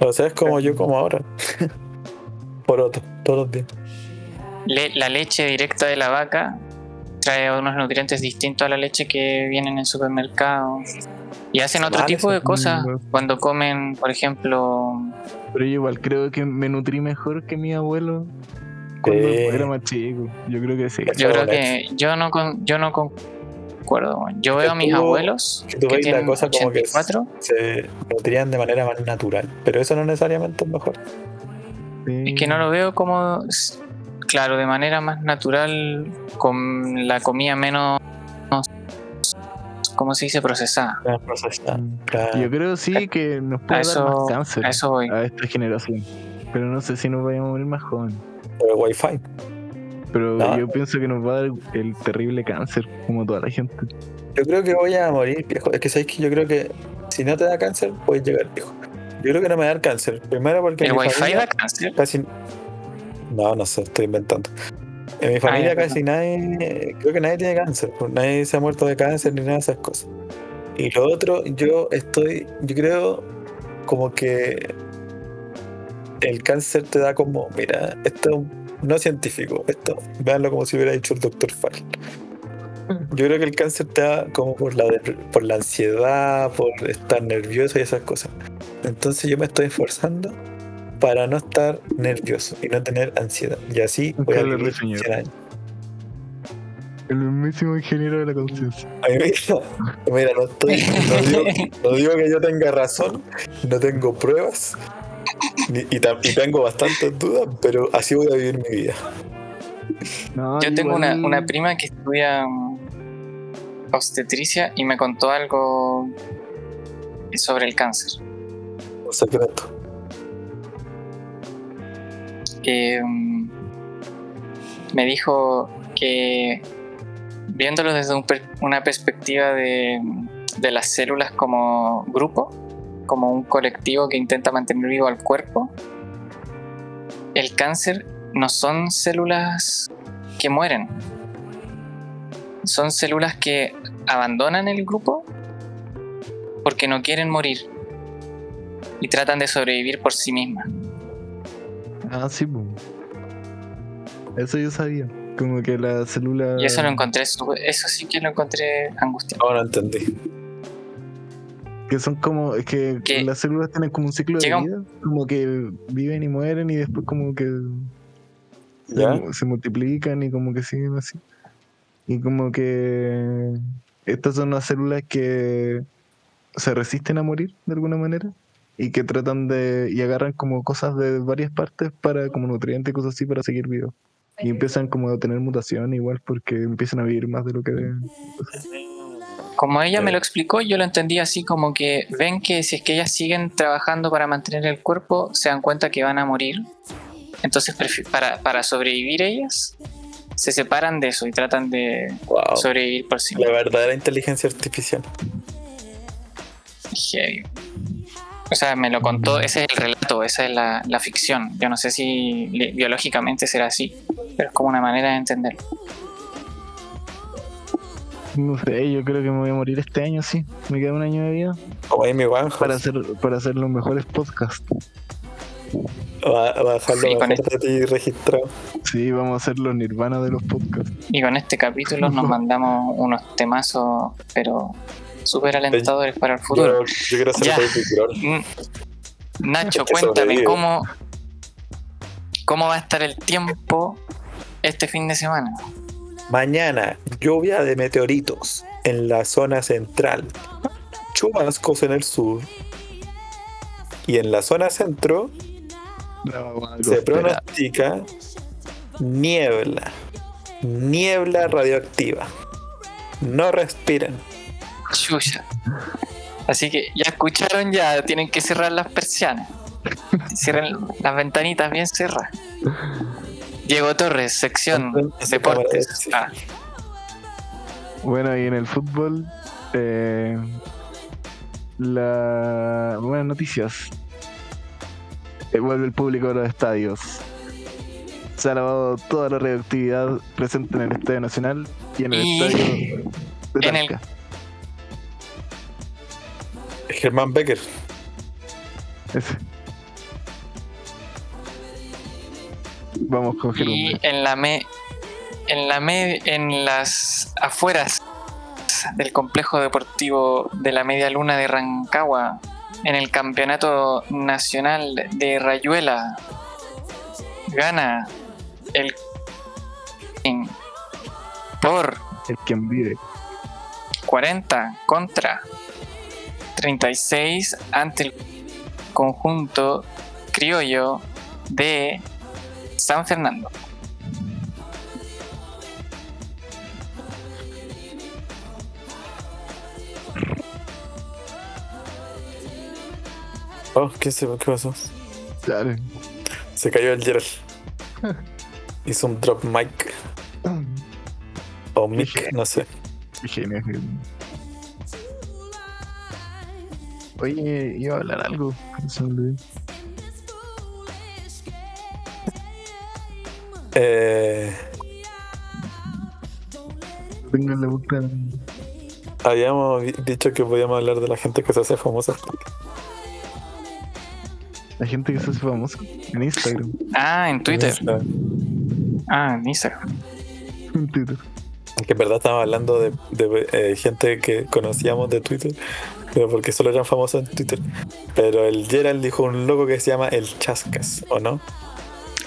o sea, es como yo como ahora. Poroto, todos los días. Le- la leche directa de la vaca trae unos nutrientes distintos a la leche que viene en supermercado. Y hacen otro Vale, tipo de cosas cuando comen, por ejemplo, Pero yo igual creo que me nutrí mejor que mi abuelo cuando Sí. era más chico. Yo creo que sí. Yo creo que yo no con, yo no concuerdo. Yo veo a mis abuelos que tú que veis la cosa como que es- 84. Se nutrían de manera más natural. Pero eso no necesariamente es mejor. Sí. Es que no lo veo como, claro, de manera más natural, con la comida menos, ¿cómo se dice? Procesada. Procesada. Mm. Claro. Yo creo sí que nos puede A dar eso, más cáncer a eso voy. a esta generación. Pero no sé si nos vayamos a morir más jóvenes. Por el wifi. Pero No. yo pienso que nos va a dar el terrible cáncer, como toda la gente. Yo creo que voy a morir, viejo. Es que sabéis que yo creo que si no te da cáncer, puedes llegar, viejo. Yo creo que no me va a dar cáncer. Primero porque ¿El wifi da cáncer? casi. No, no sé, estoy inventando. En mi familia Ah, ya, casi nadie, creo que nadie tiene cáncer, pues nadie se ha muerto de cáncer ni nada de esas cosas. Y lo otro, yo estoy, yo creo como que el cáncer te da como, mira, esto no es científico, esto, véanlo como si hubiera dicho el doctor Fall. Yo creo que el cáncer te da como por la, por la ansiedad, por estar nervioso y esas cosas. Entonces yo me estoy esforzando para no estar nervioso y no tener ansiedad. Y así voy a vivir señor. 100 años. El mismísimo ingeniero de la conciencia. Mira, mira, no, estoy, no, digo, no digo que yo tenga razón, no tengo pruebas ni- y, tam- y tengo bastantes dudas, pero así voy a vivir mi vida. No, Yo tengo una prima que estudia mm, obstetricia y me contó algo sobre el cáncer. Un secreto. Que mm, me dijo que viéndolo desde una perspectiva de, de las células como grupo, como un colectivo que intenta mantener vivo al cuerpo, el cáncer no son células que mueren, son células que abandonan el grupo porque no quieren morir y tratan de sobrevivir por sí mismas. Ah, sí, po. Eso yo sabía. Como que la célula. Y eso lo encontré, su- eso sí que lo encontré angustiante. No entendí. Que son como. Es que Que las células tienen como un ciclo de un- vida. Como que viven y mueren y después como que. ¿Ya? Se, multiplican y como que siguen así. Y como que. Estas son las células que se resisten a morir de alguna manera. Y que tratan de. y agarran como cosas de varias partes para. como nutrientes y cosas así para seguir vivos. Y empiezan como a tener mutación igual porque empiezan a vivir más de lo que deben. Como ella me lo explicó, yo lo entendí así como que ven que si es que ellas siguen trabajando para mantener el cuerpo, se dan cuenta que van a morir. Entonces, para, para sobrevivir ellas, se separan de eso y tratan de Wow. sobrevivir por sí La verdadera inteligencia artificial. Heavy. O sea, me lo contó, ese es el relato, esa es la, la ficción. Yo no sé si biológicamente será así, pero es como una manera de entenderlo. No sé, yo creo que me voy a morir este año, sí. Me queda un año de vida Como Amy Winehouse. para hacer, para hacer los mejores podcasts. Va, va a dejar lo Sí, con mejor de ti registrado. Sí, vamos a hacer los nirvana de los podcasts. Y con este capítulo nos mandamos unos temazos, pero súper alentadores para el futuro. Yo, yo quiero. Baby Grohl. Mm. Nacho, cuéntame cómo, cómo va a estar el tiempo este fin de semana. Mañana, lluvia de meteoritos en la zona central. Chubascos en el sur. Y en la zona centro se pronostica niebla. Niebla radioactiva. No respiren. Chucha. Así que ya escucharon, ya tienen que cerrar las persianas. Cierren las ventanitas bien cerradas. Diego Torres, sección deportes. Ah, Bueno, y en el fútbol, eh, la buenas noticias. Eh, vuelve el público a los estadios. Se ha lavado toda la radioactividad presente en el Estadio Nacional y en el Y estadio de en el- Talca. Germán Becker. Ese. Vamos con y Germán. en la me, en la me- en las afueras del complejo deportivo de la Media Luna de Rancagua, en el campeonato nacional de Rayuela, gana el por El quien vive. 40 contra 36 ante el conjunto criollo de San Fernando. Oh, ¿qué, se, ¿qué pasó? Dale. Se cayó el Gerald. Hizo un drop mic. O mic, Dije. no sé. Qué Oye, iba a hablar algo. pero se me olvidó. Eh, Tengo en la boca. habíamos di- dicho que podíamos hablar de la gente que se hace famosa. La gente que se hace famosa en Instagram. Ah, en Twitter. Ah, en Instagram. En Twitter. Que en verdad estamos hablando de, de, eh, gente que conocíamos de Twitter, pero porque solo eran famosos en Twitter. Pero el Gerald dijo un loco que se llama El Chascas, ¿o no?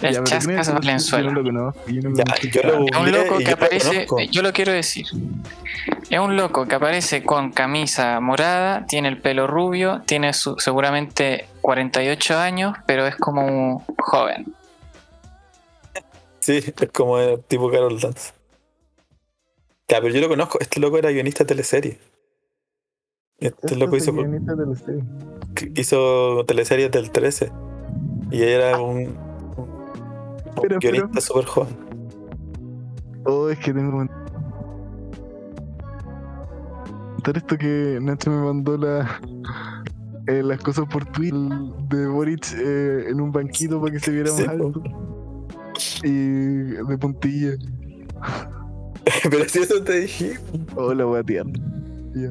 El Ya, Chascas que Valenzuela. Yo no lo conozco. Yo no lo Ya, conozco. yo lo Es un loco que yo lo aparece, conozco. yo lo quiero decir. Es un loco que aparece con camisa morada, tiene el pelo rubio, tiene su- seguramente 48 años, pero es como un joven. Sí, es como el tipo Carol Dance. Ya, pero yo lo conozco. Este loco era guionista de teleserie. Este loco hizo, hizo teleseries del 13. Y era un, un guionista súper joven. Oh, es que tengo contar esto que Nacho me mandó la, eh, las cosas por Twitter de Boric eh, en un banquito para que se viera Sí, más alto. Y de puntilla. pero si eso te dije. Oh, la wea tierna. Ya.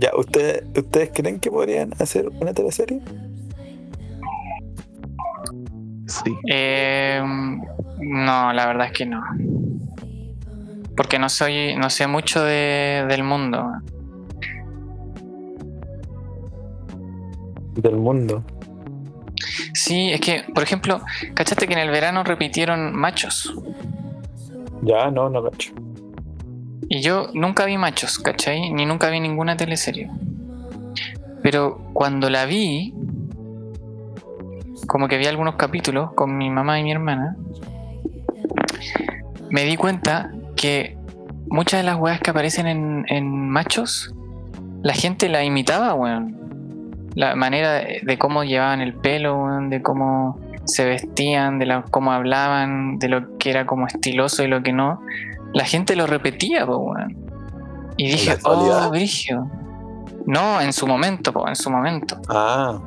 Ya, ¿ustedes, ¿ustedes creen que podrían hacer una teleserie? Sí. Eh, no, la verdad es que no. Porque no soy, no sé mucho de- del mundo. Del mundo. Sí, es que, por ejemplo, ¿cachaste que en el verano repitieron machos? Ya, no, no cacho. Y yo nunca vi machos, ¿cachai? Ni nunca vi ninguna teleserie. Pero cuando la vi, como que vi algunos capítulos con mi mamá y mi hermana, me di cuenta que muchas de las weas que aparecen en, en machos, la gente la imitaba, weón. La manera de, de cómo llevaban el pelo, weón, de cómo se vestían, de la- cómo hablaban, de lo que era como estiloso y lo que no. La gente lo repetía, po. Y dije, oh, Brigio. No, en su momento, po, en su momento. Ah,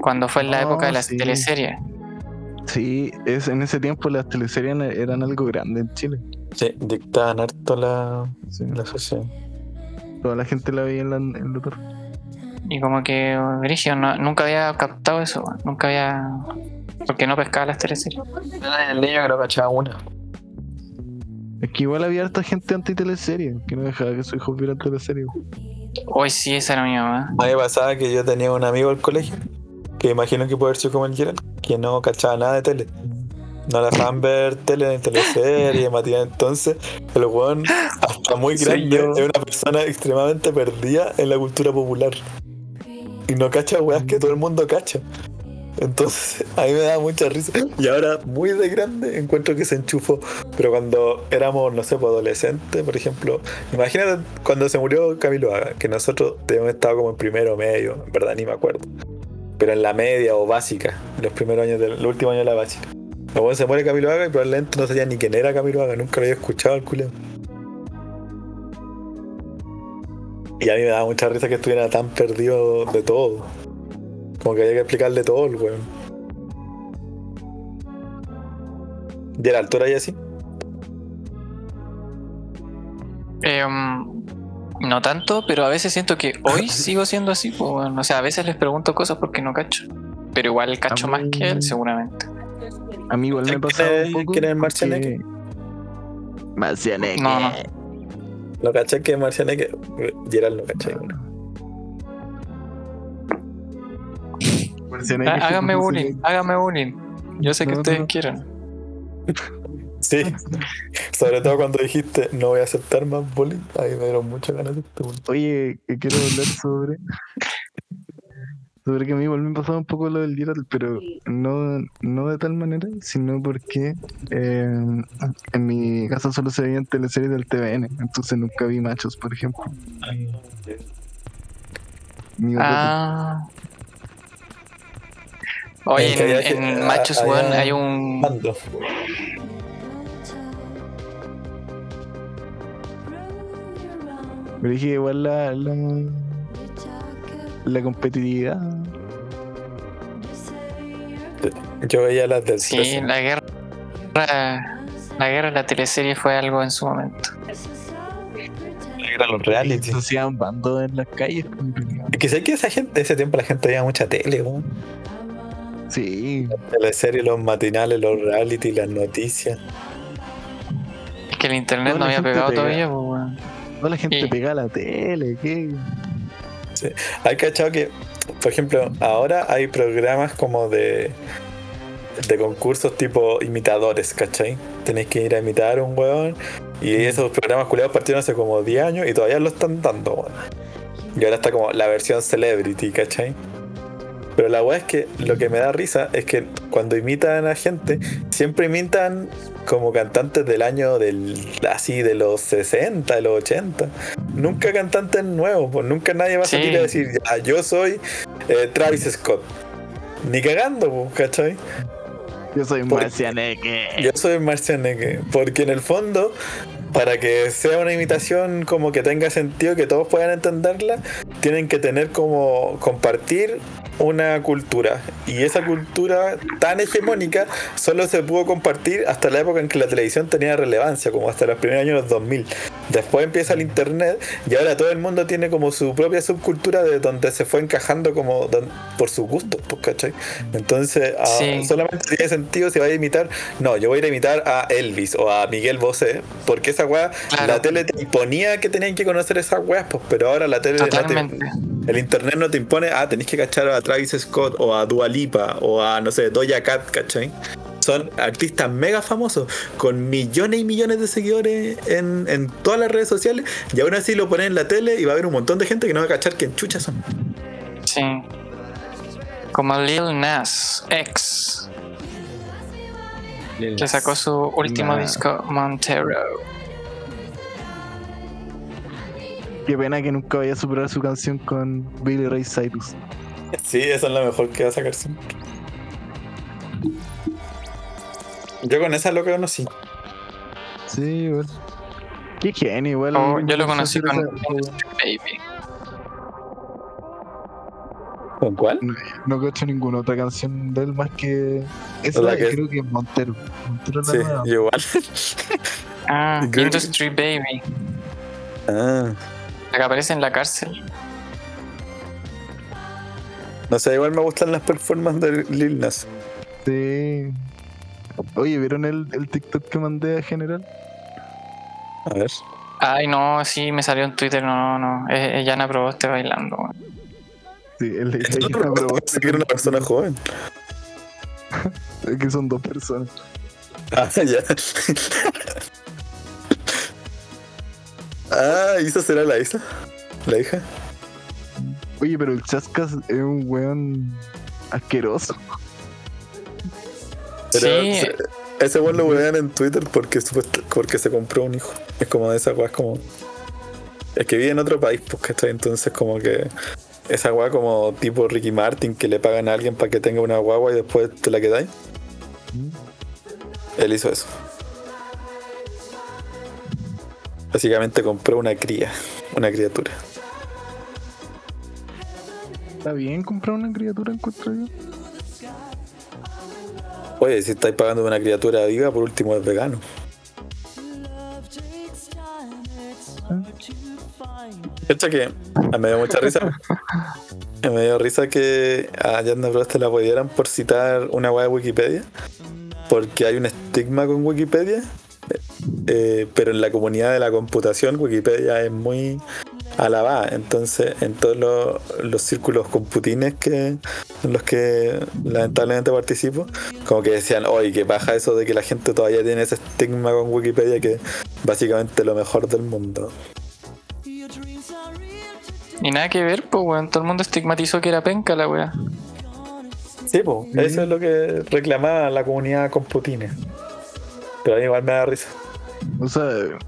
Cuando fue en la época de las sí. teleseries. Sí, es, en ese tiempo las teleseries eran- eran algo grande en Chile. sí, dictaban harto la, Sí. la sociedad. Toda la gente la veía en la, en la torre. Y como que Brigio no- nunca había captado eso, nunca había. Porque no pescaba las teleseries. El niño que no cachaba una. Es que igual había harta gente anti-teleserie, que no dejaba que su hijo viera teleserie. Hoy sí, esa era mi mamá. A mí pasaba que yo tenía un amigo al colegio, que imagino que puede haber sido como el Gerald, que no cachaba nada de tele. No le dejaban ver tele en teleserie, Matías. Entonces, el weón, hasta muy grande, es una persona extremadamente perdida en la cultura popular. Y no cacha weas que todo el mundo cacha. Entonces, a me da mucha risa. Y ahora, muy de grande, encuentro que se enchufó. Pero cuando éramos, no sé, pues, adolescentes, por ejemplo, imagínate cuando se murió Camilo Haga, que nosotros debemos estar como en primero o medio, en verdad ni me acuerdo. Pero en la media o básica, los primeros años, del, los últimos años de la básica. Luego se muere Camilo Haga y probablemente no sabía ni quién era Camilo Haga, nunca lo había escuchado al culeo. Y a mí me daba mucha risa que estuviera tan perdido de todo. Como que había que explicarle todo el weón. ¿Y a la altura y así? Em, no tanto, pero a veces siento que hoy sigo siendo así. pues, bueno, o sea, a veces les pregunto cosas porque no cacho. Pero igual cacho más que él, seguramente. A mí igual me ¿Quién pasaba es- un poco. quién es Marcianeque? Marcianeque. No, no. Lo caché que Marcianeque. Gerald no caché. Marcianeque es Hágame bullying, hágame bullying. Yo sé que No, ustedes no. quieren. Sí. Sobre todo cuando dijiste no voy a aceptar más bullying. Ahí me dieron muchas ganas de este bullying. Oye, que quiero hablar sobre. Sobre que a mí igual me pasaba un poco lo del Gerald, pero no, no de tal manera, sino porque eh, en mi casa solo se veían teleseries del TVN, entonces nunca vi machos, por ejemplo. Ah. Oye, en, que- en ah, Machos, weón, hay un. Mando. Pero dije igual la, la, la competitividad. Yo veía las del Sí, 13. la guerra. La guerra de la teleserie fue algo en su momento. Eran los reality. Se hacían bandos en las calles. Es que sé que esa gente, ese tiempo la gente veía mucha tele, weón. Sí, La serie, los matinales, los reality, las noticias. Es que el internet no la había pegado pega. todavía, pues, weón. toda la gente Sí. pega a la tele, ¿qué? Hay cachado que, por ejemplo, ahora hay programas como de de concursos tipo imitadores, ¿cachai? Tenéis que ir a imitar a un weón. Y esos programas culiados partieron hace como 10 años y todavía lo están dando, weón. Y ahora está como la versión celebrity, ¿cachai? Pero la weá es que lo que me da risa es que cuando imitan a gente, siempre imitan como cantantes del año del así de los 60, de los 80. Nunca cantantes nuevos, pues nunca nadie va a Sí. salir a decir, "Ya, yo soy eh, Travis Scott. Ni cagando, pues, ¿cachai? Yo soy Marcianeque. Yo soy Marcianeque, porque en el fondo, para que sea una imitación como que tenga sentido, que todos puedan entenderla, tienen que tener como compartir una cultura. Y esa cultura tan hegemónica solo se pudo compartir hasta la época en que la televisión tenía relevancia, como hasta los primeros años de los 2000. Después empieza el internet y ahora todo el mundo tiene como su propia subcultura de donde se fue encajando como por su gusto, pues, ¿cachai? Entonces, ah, Sí. solamente tiene sentido si va a imitar. No, yo voy a ir a imitar a Elvis o a Miguel Bosé, porque esa weá, Claro. la tele te imponía que tenían que conocer esas weas, pues, pero ahora la tele, la el internet no te impone, ah, tenés que cachar a Travis Scott o a Dua Lipa o a, no sé, Doja Cat, ¿cachai? Son artistas mega famosos con millones y millones de seguidores en, en todas las redes sociales y aún así lo ponen en la tele y va a haber un montón de gente que no va a cachar quién chuchas son. Sí. Como Lil Nas X, que sacó su último Nah. disco, Montero. Qué pena que nunca vaya a superar su canción con Billy Ray Cyrus. Sí, esa es la mejor que va a sacar siempre. Yo con esa lo conocí. Sí, igual. Qué genio, igual. Oh, yo lo conocí con Baby. ¿Con cuál? No, no cacho ninguna otra canción de él más que. Esa La que- creo que es Montero. Montero la Sí, yo igual. Ah, Industry Baby. Ah, La que aparece en la cárcel. no sé, igual me gustan las performances de Lil Nas. Sí. Oye, ¿vieron el, el TikTok que mandé a general? A ver. Ay, no, sí, me salió en Twitter, no, no, es, es Yana Proboste bailando. weón. Sí, él le Esto dice no parece que era una persona joven. es que son dos personas. Ah, ya. ah, ¿Isa será la Isa? ¿La hija? Oye, pero el Chascas es un weón asqueroso. Pero Sí, ese- ese weón lo wean en Twitter porque, porque se compró un hijo. Es como de esa weá, es como. Es que vive en otro país, pues, ¿cachai? Entonces, como que. Esa weá, como tipo Ricky Martin, que le pagan a alguien para que tenga una guagua y después te la quedáis. Él hizo eso. Básicamente compró una cría, una criatura. Está bien comprar una criatura, encuentro yo. Oye, si estáis pagando una criatura viva, por último es vegano. Hecho que me dio mucha risa. Me dio risa que a Yanda Prost la pudieran por citar una web de Wikipedia. Porque hay un estigma con Wikipedia. eh, pero en la comunidad de la computación, Wikipedia es muy alabada. Entonces, en todos los, los círculos computines que en los que lamentablemente participo, como que decían, oye, que baja eso de que la gente todavía tiene ese estigma con Wikipedia que básicamente lo mejor del mundo. y nada que ver, pues, weón, todo el mundo estigmatizó que era penca la weá. Sí, pues, eso es lo que reclamaba la comunidad computines. Pero a mí igual me da risa. O sea,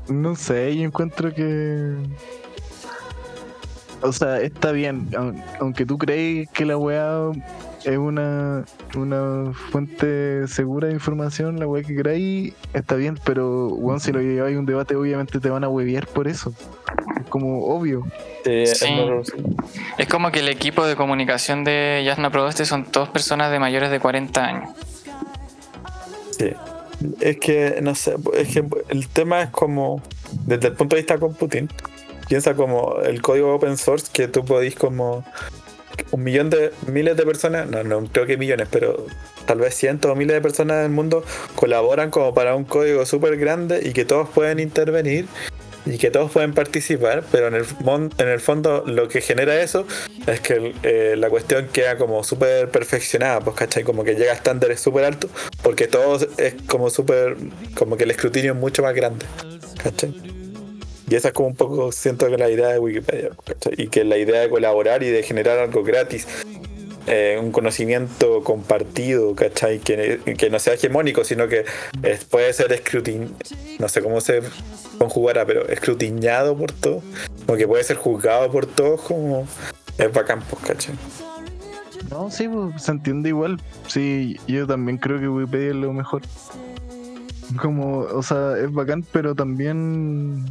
no sé, yo encuentro que. O sea, está bien, aun- aunque tú crees que la weá es una, una fuente segura de información, la weá que creáis, está bien, pero weón, si lo lleváis a un debate, obviamente te van a huevear por eso. Es como obvio. Sí, Sí. es como que el equipo de comunicación de Yasna Proboste son todas personas de mayores de 40 años. sí. Es que, no sé, es que el tema es como, desde el punto de vista computing, piensa como el código open source que tú podís como un millón de miles de personas, no, no creo que millones, pero tal vez cientos o miles de personas del mundo colaboran como para un código súper grande y que todos pueden intervenir y que todos pueden participar, pero en el, en el fondo lo que genera eso es que eh, la cuestión queda como súper perfeccionada, pues, ¿cachai? Como que llega a estándares súper altos, porque todo es como súper, como que el escrutinio es mucho más grande, ¿cachai? Y esa es como un poco, siento que la idea de Wikipedia, ¿cachai? Y que la idea de colaborar y de generar algo gratis, eh, un conocimiento compartido, ¿cachai? Que, no sea hegemónico, sino que puede ser escrutin... No sé cómo se conjugará, pero escrutinado por todos, como que puede ser juzgado por todos, como es bacán, pues, ¿cachai? No, sí, pues, se entiende igual. Sí, yo también creo que Wikipedia es lo mejor. Como, o sea, es bacán, pero también.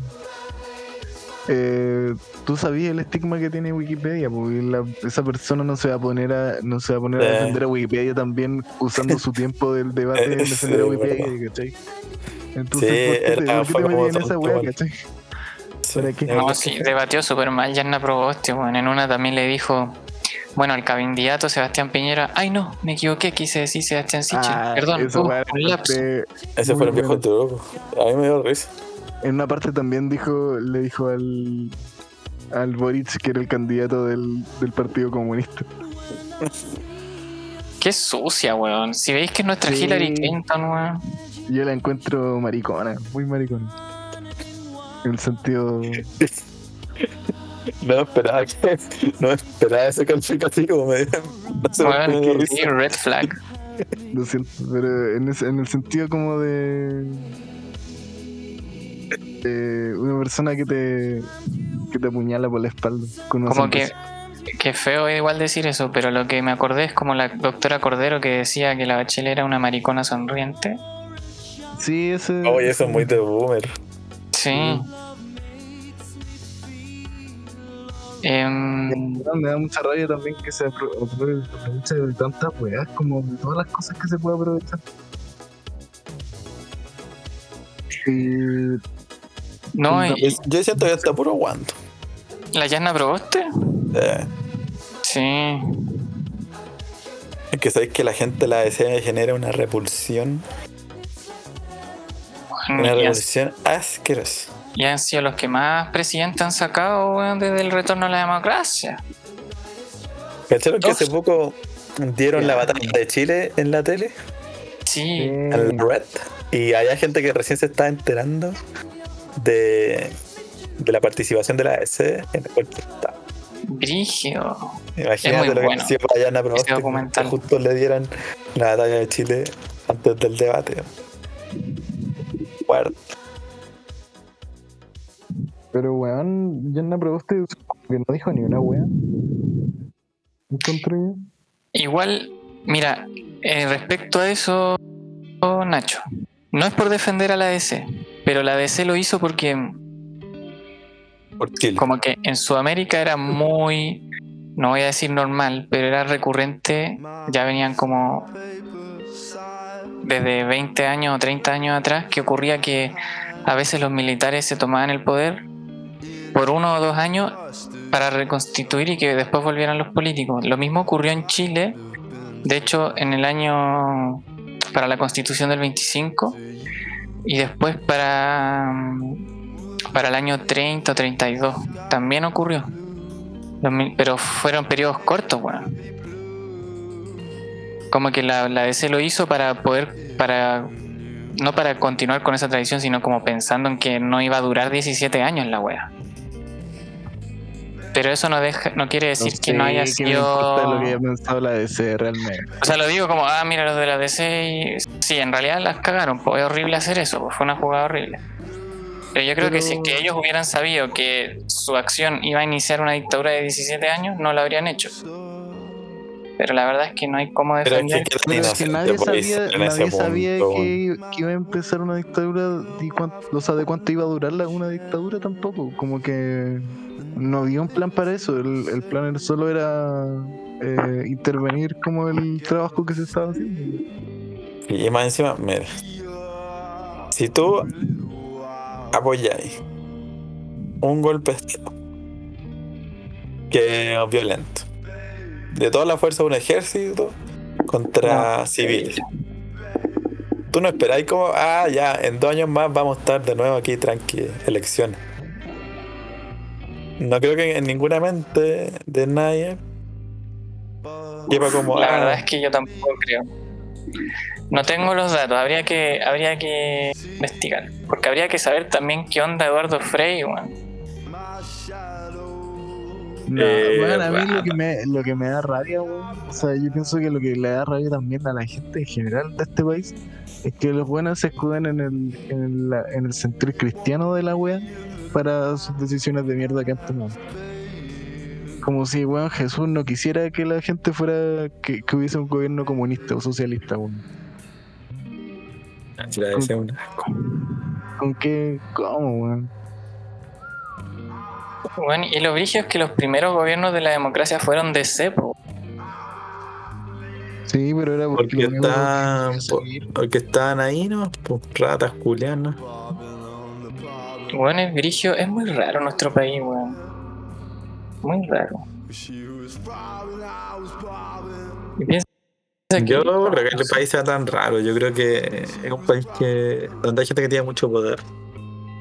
Eh, tú sabías el estigma que tiene Wikipedia, porque la- esa persona no se va a poner a no se va a poner a defender a Wikipedia también usando su tiempo del debate en defender a Wikipedia, ¿cachai? Entonces, Sí, ¿por qué te, era por qué te metías en esa bueno. cachai? Sí. ¿Para qué? La No, sí, debatió súper mal Yasna Proboste, weón. En una también le dijo, bueno, al candidato Sebastián Piñera, ay no, me equivoqué, quise decir Sebastián Sichel. Ah, Perdón, uh, un lapso. Ese fue el viejo bueno. truco. A mí me dio risa. En una parte también dijo, le dijo al, al Boric que era el candidato del, del Partido Comunista. Qué sucia, weón. Si veis que es nuestra Sí. Hillary Clinton, weón. Yo la encuentro maricona, muy maricona. En el sentido. No esperaba que. No esperaba ese calificativo. Me, no Weón, que red flag. Lo siento, pero en, ese- en el sentido como de. Eh, una persona que te. que te apuñala por la espalda. Con una Como que, que feo igual decir eso, pero lo que me acordé es como la doctora Cordero que decía que la Bachelet era una maricona sonriente. Sí, ese. Oye, eso es muy de boomer. Sí. Em, Me da mucha rabia también que se apro- apro- aproveche de tantas weas como de todas las cosas que se puede aprovechar. Y no, No, y- Es- Yo siento que está puro guanto. la Yasna Proboste. Eh, Sí. es que sabéis que la gente la desea genera una repulsión. Bueno, Una repulsión asquerosa. Y han sido los que más presidentes han sacado, weón, desde el retorno a la democracia. ¿Cacharon que hace poco dieron la batalla de Chile en la tele? Sí, Al Red. Y había gente que recién se está enterando de, de la participación de la AEC en el golpe de Estado. Brigio. Imagínate lo que bueno hacía para allá Proboste, que justo le dieran la batalla de Chile antes del debate. Fuerte. Pero weón, Yanna Proboste que no dijo ni una weá. Encontré. Igual, mira, eh, respecto a eso, Nacho, no es por defender a la DC, pero la DC lo hizo porque Por como que en Sudamérica era muy, no voy a decir normal, pero era recurrente, ya venían como desde 20 años o 30 años atrás, que ocurría que a veces los militares se tomaban el poder por uno o dos años para reconstituir y que después volvieran los políticos. Lo mismo ocurrió en Chile, de hecho en el año para la constitución del 25 y después para, para el año 30 o 32 también ocurrió. Pero fueron periodos cortos, weón. Como que la, la DC lo hizo para poder, para no para continuar con esa tradición, sino como pensando en que no iba a durar 17 años la wea. Pero eso no deja, no quiere decir que no haya qué me importa sido. lo que haya pensado la DC realmente. O sea, lo digo como, ah, mira los de la DC y... Sí, en realidad las cagaron, pues es horrible hacer eso, pues, fue una jugada horrible. Pero yo creo que si es que ellos hubieran sabido que su acción iba a iniciar una dictadura de 17 años, no lo habrían hecho. Pero la verdad es que no hay cómo defender. que, Pero es que inocente nadie sabía, nadie que, que iba a empezar una dictadura y cuánto, o sea, de cuánto iba a durar la, una dictadura tampoco. Como que no había un plan para eso. El, el plan era- solo era eh, intervenir como el trabajo que se estaba haciendo. Y más encima, mira. Si tú apoyáis un golpe de Estado que es violento, de toda la fuerza de un ejército contra civiles, tú no esperáis como, ah, ya, en dos años más vamos a estar de nuevo aquí tranqui, elecciones. No creo que en ninguna mente de nadie lleva como, La ah, verdad es que yo tampoco creo. No tengo los datos, habría que, habría que investigar. Porque habría que saber también qué onda Eduardo Frey, weón. No, Eh, weón, a mí bueno. lo que, me, lo que me da rabia, weón, o sea, yo pienso que lo que le da rabia también a la gente en general de este país es que los buenos se escuden en el, en el, en el sentir cristiano de la wea para sus decisiones de mierda que han tomado. Como si, weón, Jesús no quisiera que la gente fuera, que, que hubiese un gobierno comunista o socialista, weón. si la deseo un asco. ¿Con qué? ¿Cómo, weón? Bueno, y lo brillo es que los primeros gobiernos de la democracia fueron de cepo. Sí, pero era porque, estaban ahí, ¿no? Pues ratas culianas. Bueno, el brillo es muy raro nuestro país, weón. Muy raro. Y piensa que- Yo no creo que el país sea tan raro. Yo creo que es un país que donde hay gente que tiene mucho poder.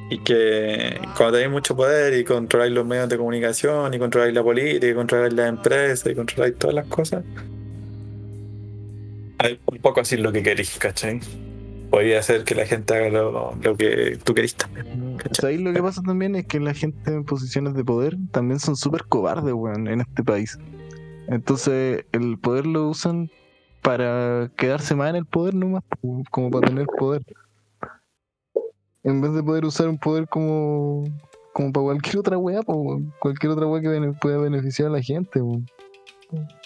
Y que cuando tenéis mucho poder y controláis los medios de comunicación y controláis la política y controláis las empresas y controláis todas las cosas, hay un poco así lo que queréis, ¿cachai? Podría hacer que la gente haga lo, lo que tú querís también. ¿cachai? ¿Sabéis lo que pasa también? Es que la gente en posiciones de poder también son súper cobardes, weón, en este país. Entonces, el poder lo usan para quedarse más en el poder nomás, como para tener poder. En vez de poder usar un poder como, como para cualquier otra weá, po, cualquier otra weá que bene- pueda beneficiar a la gente. weón.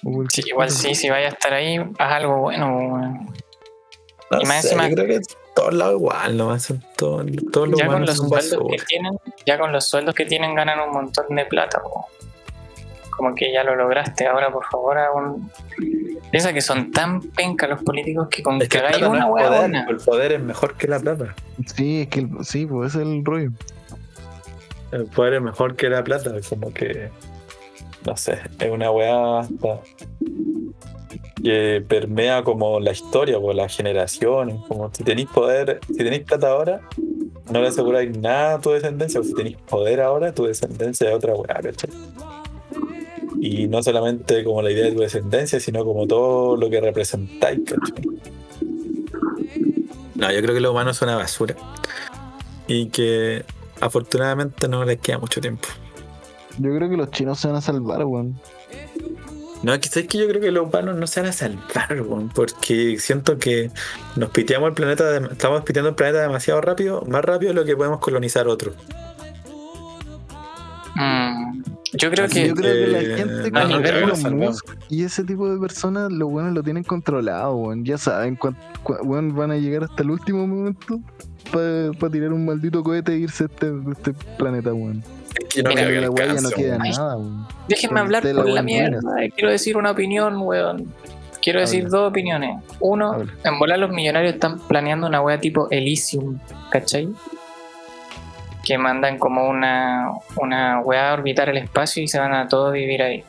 O Sí, igual cosa. sí, si vaya a estar ahí, haz algo bueno, weón. No Y más sé, encima- yo creo que en todos lados igual, nomás son todos, todos los Ya con los sueldos que tienen, ya con los sueldos que tienen ganan un montón de plata, po. Como que ya lo lograste, ahora por favor haz un... Piensa que son tan pencas los políticos que con Es que que hagáis plata no una poder, buena. el poder es mejor que la plata. Sí, es que el- sí, pues es el rollo. El poder es mejor que la plata, como que. No sé, es una weá hasta. que permea como la historia, por las generaciones. Como si tenéis poder, si tenéis plata ahora, no le aseguráis nada a tu descendencia. Si tenéis poder ahora, tu descendencia es otra weá, ¿cachai? Y no solamente como la idea de tu descendencia, sino como todo lo que representáis, ¿cachai? No, yo creo que los humanos son una basura. Y que afortunadamente no les queda mucho tiempo. Yo creo que los chinos se van a salvar, weón. No, quizás que yo creo que los humanos no se van a salvar, weón, porque siento que nos piteamos el planeta, de- estamos piteando el planeta demasiado rápido, más rápido de lo que podemos colonizar otro. Mm, yo creo Así que Yo creo que la Eh, gente no, como no creo que Elon lo salvemos. Musk y ese tipo de personas, los buenos lo tienen controlado, weón. Ya saben cuán- weón, van a llegar hasta el último momento para tirar un maldito cohete e irse de este, este planeta, weón. Es que yo no Mira, creo que la weá ya no alcance, queda weón. Ay. nada, weón. déjenme hablar por la weá mierda. Quiero decir una opinión, weón. Quiero decir dos opiniones. Uno, Habla. en volar los millonarios están planeando una wea tipo Elysium, ¿cachai? Que mandan como una, una wea a orbitar el espacio y se van a todos vivir ahí.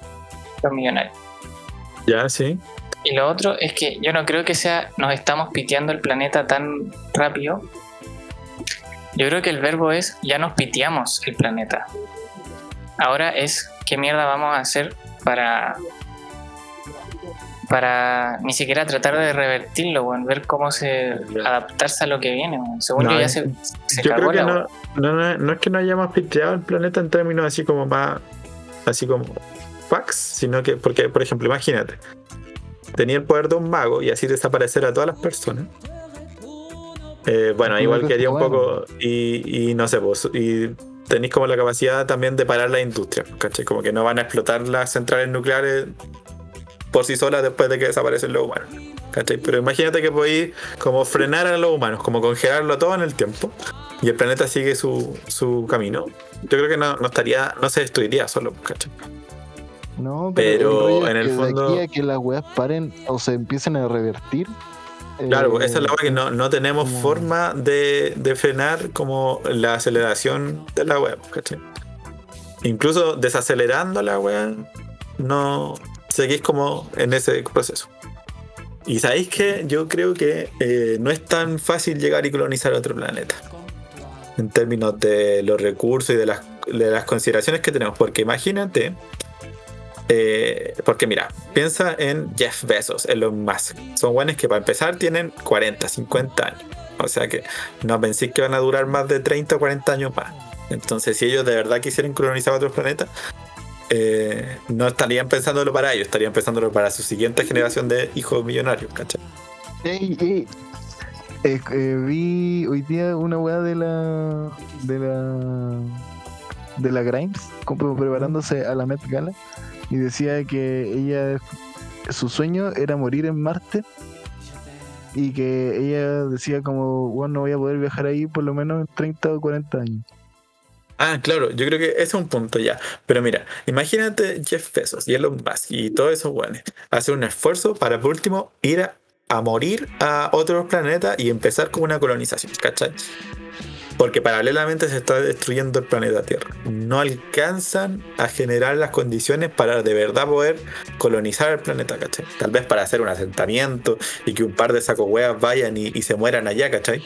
Los millonarios. Ya, sí. Y lo otro es que yo no creo que sea nos estamos piteando el planeta tan rápido. Yo creo que el verbo es ya nos piteamos el planeta. Ahora es qué mierda vamos a hacer para para ni siquiera tratar de revertirlo, weón, ver cómo se adaptarse a lo que viene. Según No, yo ya se, se Yo cagó creo que la no, no, no, no es que no hayamos piteado el planeta en términos así como más, así como fax, sino que, porque, por ejemplo, imagínate, tenía el poder de un mago y así desaparecer a todas las personas. Eh, bueno, igual que que haría está un bueno. poco, y, y no sé, pues, y tenéis como la capacidad también de parar la industria, ¿cachai? Como que no van a explotar las centrales nucleares por sí solas después de que desaparecen los humanos. ¿Cachai? Pero imagínate que podéis como frenar a los humanos, como congelarlo todo en el tiempo. Y el planeta sigue su, su camino. Yo creo que no, no estaría, no se destruiría solo, ¿cachai? No, Pero en el que fondo- De aquí a que las weas paren o se empiecen a revertir. Claro, eh, esa es la cosa que no, no tenemos forma de, de frenar como la aceleración de la web, ¿cachai? Incluso desacelerando la web, no seguís como en ese proceso. Y sabéis que yo creo que eh, no es tan fácil llegar y colonizar otro planeta. En términos de los recursos y de las, de las consideraciones que tenemos. Porque imagínate. eh, porque mira, piensa en Jeff Bezos, Elon Musk. Son buenos que para empezar tienen 40, 50 años. O sea que no penséis que van a durar más de 30 o 40 años más. Entonces, si ellos de verdad quisieran colonizar otros planetas, eh, no estarían pensándolo para ellos, estarían pensándolo para su siguiente generación de hijos millonarios, ¿cachai? Eh, eh, vi hoy día una weá de la. de la. de la Grimes, como preparándose a la Met Gala, y decía que ella. su sueño era morir en Marte. Y que ella decía como, bueno, no voy a poder viajar ahí por lo menos en 30 o 40 años. Ah, claro, yo creo que ese es un punto ya. Pero mira, imagínate Jeff Bezos y Elon Musk y todos esos buenos hacer un esfuerzo para por último ir a, morir a otros planetas y empezar con una colonización, ¿cachai? Porque paralelamente se está destruyendo el planeta Tierra. No alcanzan a generar las condiciones para de verdad poder colonizar el planeta, ¿cachai? Tal vez para hacer un asentamiento y que un par de saco vayan y, y se mueran allá, ¿cachai?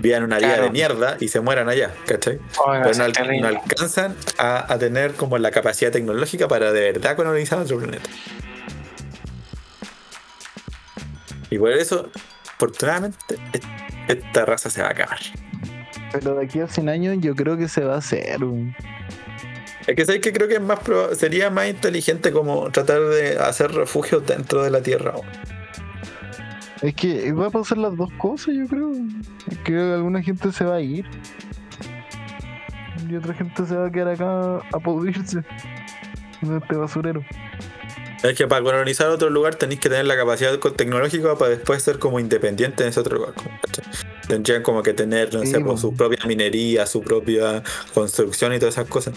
Vivan una vida Claro. de mierda y se mueran allá, ¿cachai? Pero no, al- alcanzan a, a tener como la capacidad tecnológica para de verdad colonizar otro planeta. Y por eso, afortunadamente, es- esta raza se va a acabar. Pero de aquí a 100 años yo creo que se va a hacer. Es que sabes que creo que es más sería más inteligente como tratar de hacer refugios dentro de la Tierra. Es que va a pasar las dos cosas, yo creo. Que alguna gente se va a ir. Y otra gente se va a quedar acá a pudrirse. En este basurero. Es que para colonizar otro lugar tenéis que tener la capacidad tecnológica para después ser como independiente en ese otro lugar. Tendrían como que tener, no Sí, sé, pues, po. su propia minería, su propia construcción y todas esas cosas.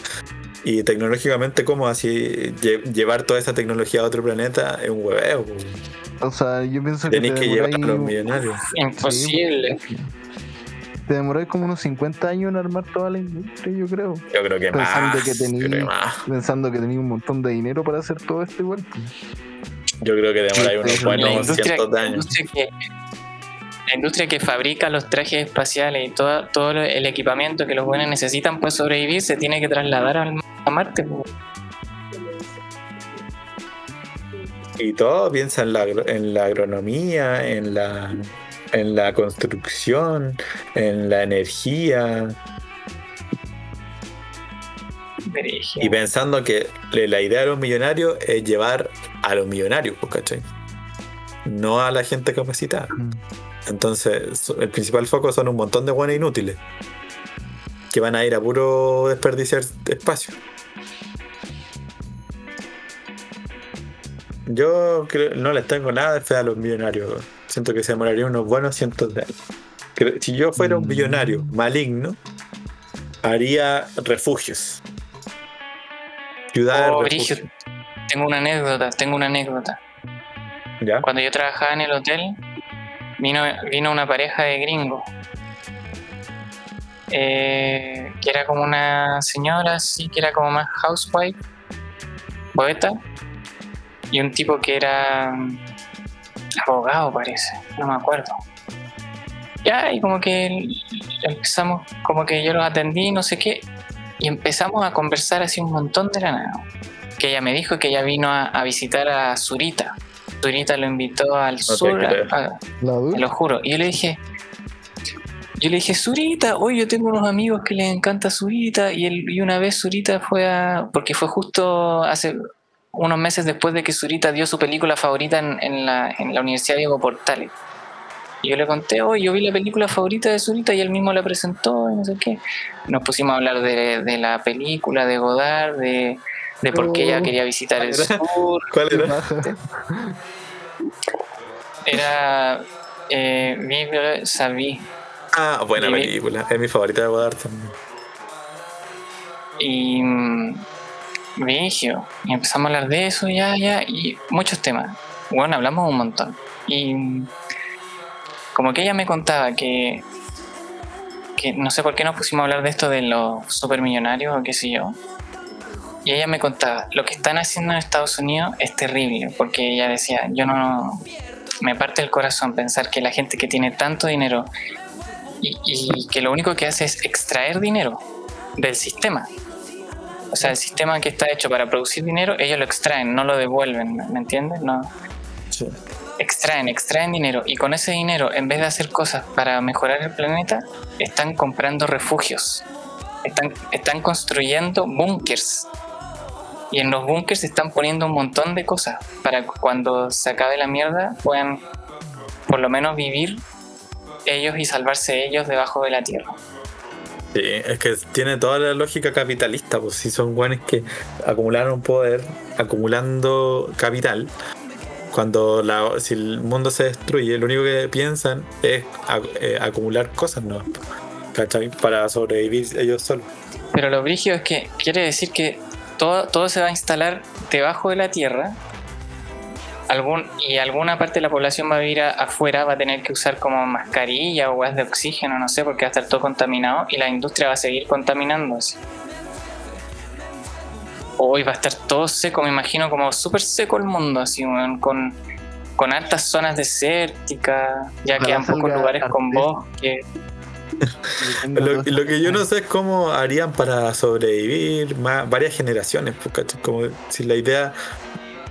Y tecnológicamente, como así lle- llevar toda esa tecnología a otro planeta es un hueveo. O sea, yo pienso que Tenéis te que llevar a los millonarios. Imposible. te demoráis como unos 50 años en armar toda la industria, yo creo. Yo creo que Pensando más. que yo, creo que tení- más. Pensando que tenía un montón de dinero para hacer todo esto igual. pues. Yo creo que demoráis unos buenos industria, cientos de la años. La industria que fabrica los trajes espaciales y todo, todo el equipamiento que los buenos necesitan para sobrevivir se tiene que trasladar al- a Marte. Y todo piensa en la, en la agronomía, en la, en la construcción, en la energía. Y pensando que la idea de los millonarios es llevar a los millonarios, pues, ¿cachai? No a la gente capacitada. Entonces, el principal foco son un montón de buenos inútiles. Que van a ir a puro desperdiciar espacio. Yo creo- no les tengo nada de fe a los millonarios. Siento que se demorarían unos buenos cientos de años. Si yo fuera un Mm. millonario maligno, haría refugios. Ciudades Oh, tengo una anécdota, tengo una anécdota. ¿Ya? Cuando yo trabajaba en el hotel, vino, vino una pareja de gringos. eh, que era como una señora, sí, que era como más housewife, poeta, y un tipo que era mm, abogado, parece, no me acuerdo. Ya, y como que empezamos, como que yo los atendí, no sé qué, y empezamos a conversar así un montón de la. Que ella me dijo que ella vino a, a visitar a Zurita. Zurita lo invitó al sur, creo. a- La te lo juro. Y yo le dije, yo le dije, Zurita, hoy yo tengo unos amigos que les encanta Zurita. Y, él, y una vez Zurita fue a. Porque fue justo hace unos meses después de que Zurita dio su película favorita en, en la, en la Universidad Diego Portales. Y yo le conté, hoy yo vi la película favorita de Zurita y él mismo la presentó y no sé qué. Nos pusimos a hablar de, de la película, de Godard, de, de por qué ella Oh. quería visitar el Era- sur. ¿Cuál ¿Qué era? Era. Eh, Vive Sabi. Ah, buena Y- película. Es mi favorita de Godard también. Y. mm, Vigio. Y empezamos a hablar de eso, ya, ya. Y muchos temas. Bueno, hablamos un montón. Y. mm, Como que ella me contaba que. Que no sé por qué nos pusimos a hablar de esto de los supermillonarios o qué sé yo. Y ella me contaba, lo que están haciendo en Estados Unidos es terrible, porque ella decía, yo no, me parte el corazón pensar que la gente que tiene tanto dinero y, y que lo único que hace es extraer dinero del sistema. O sea, el sistema que está hecho para producir dinero, ellos lo extraen, no lo devuelven, ¿me entiendes? No, Sí. extraen, extraen dinero y con ese dinero, en vez de hacer cosas para mejorar el planeta, están comprando refugios, están, están construyendo búnkers. Y en los búnkers están poniendo un montón de cosas para cuando se acabe la mierda puedan por lo menos vivir ellos y salvarse ellos debajo de la tierra. Sí, es que tiene toda la lógica capitalista, pues si son buenos que acumularon poder, acumulando capital. Cuando la, si el mundo se destruye, lo único que piensan es eh, acumular cosas, ¿no? ¿Cachai? Para sobrevivir ellos solos. Pero lo brígido es que quiere decir que todo, todo se va a instalar debajo de la tierra. Algún, y alguna parte de la población va a vivir a- afuera, va a tener que usar como mascarilla o gas de oxígeno, no sé, porque va a estar todo contaminado y la industria va a seguir contaminándose. Hoy va a estar todo seco, me imagino como súper seco el mundo, así, con, con altas zonas desérticas, ya Ojalá quedan pocos lugares con bosque. Lo, lo que yo no sé es cómo harían para sobrevivir más, varias generaciones, pues, ¿cachai? Como si la idea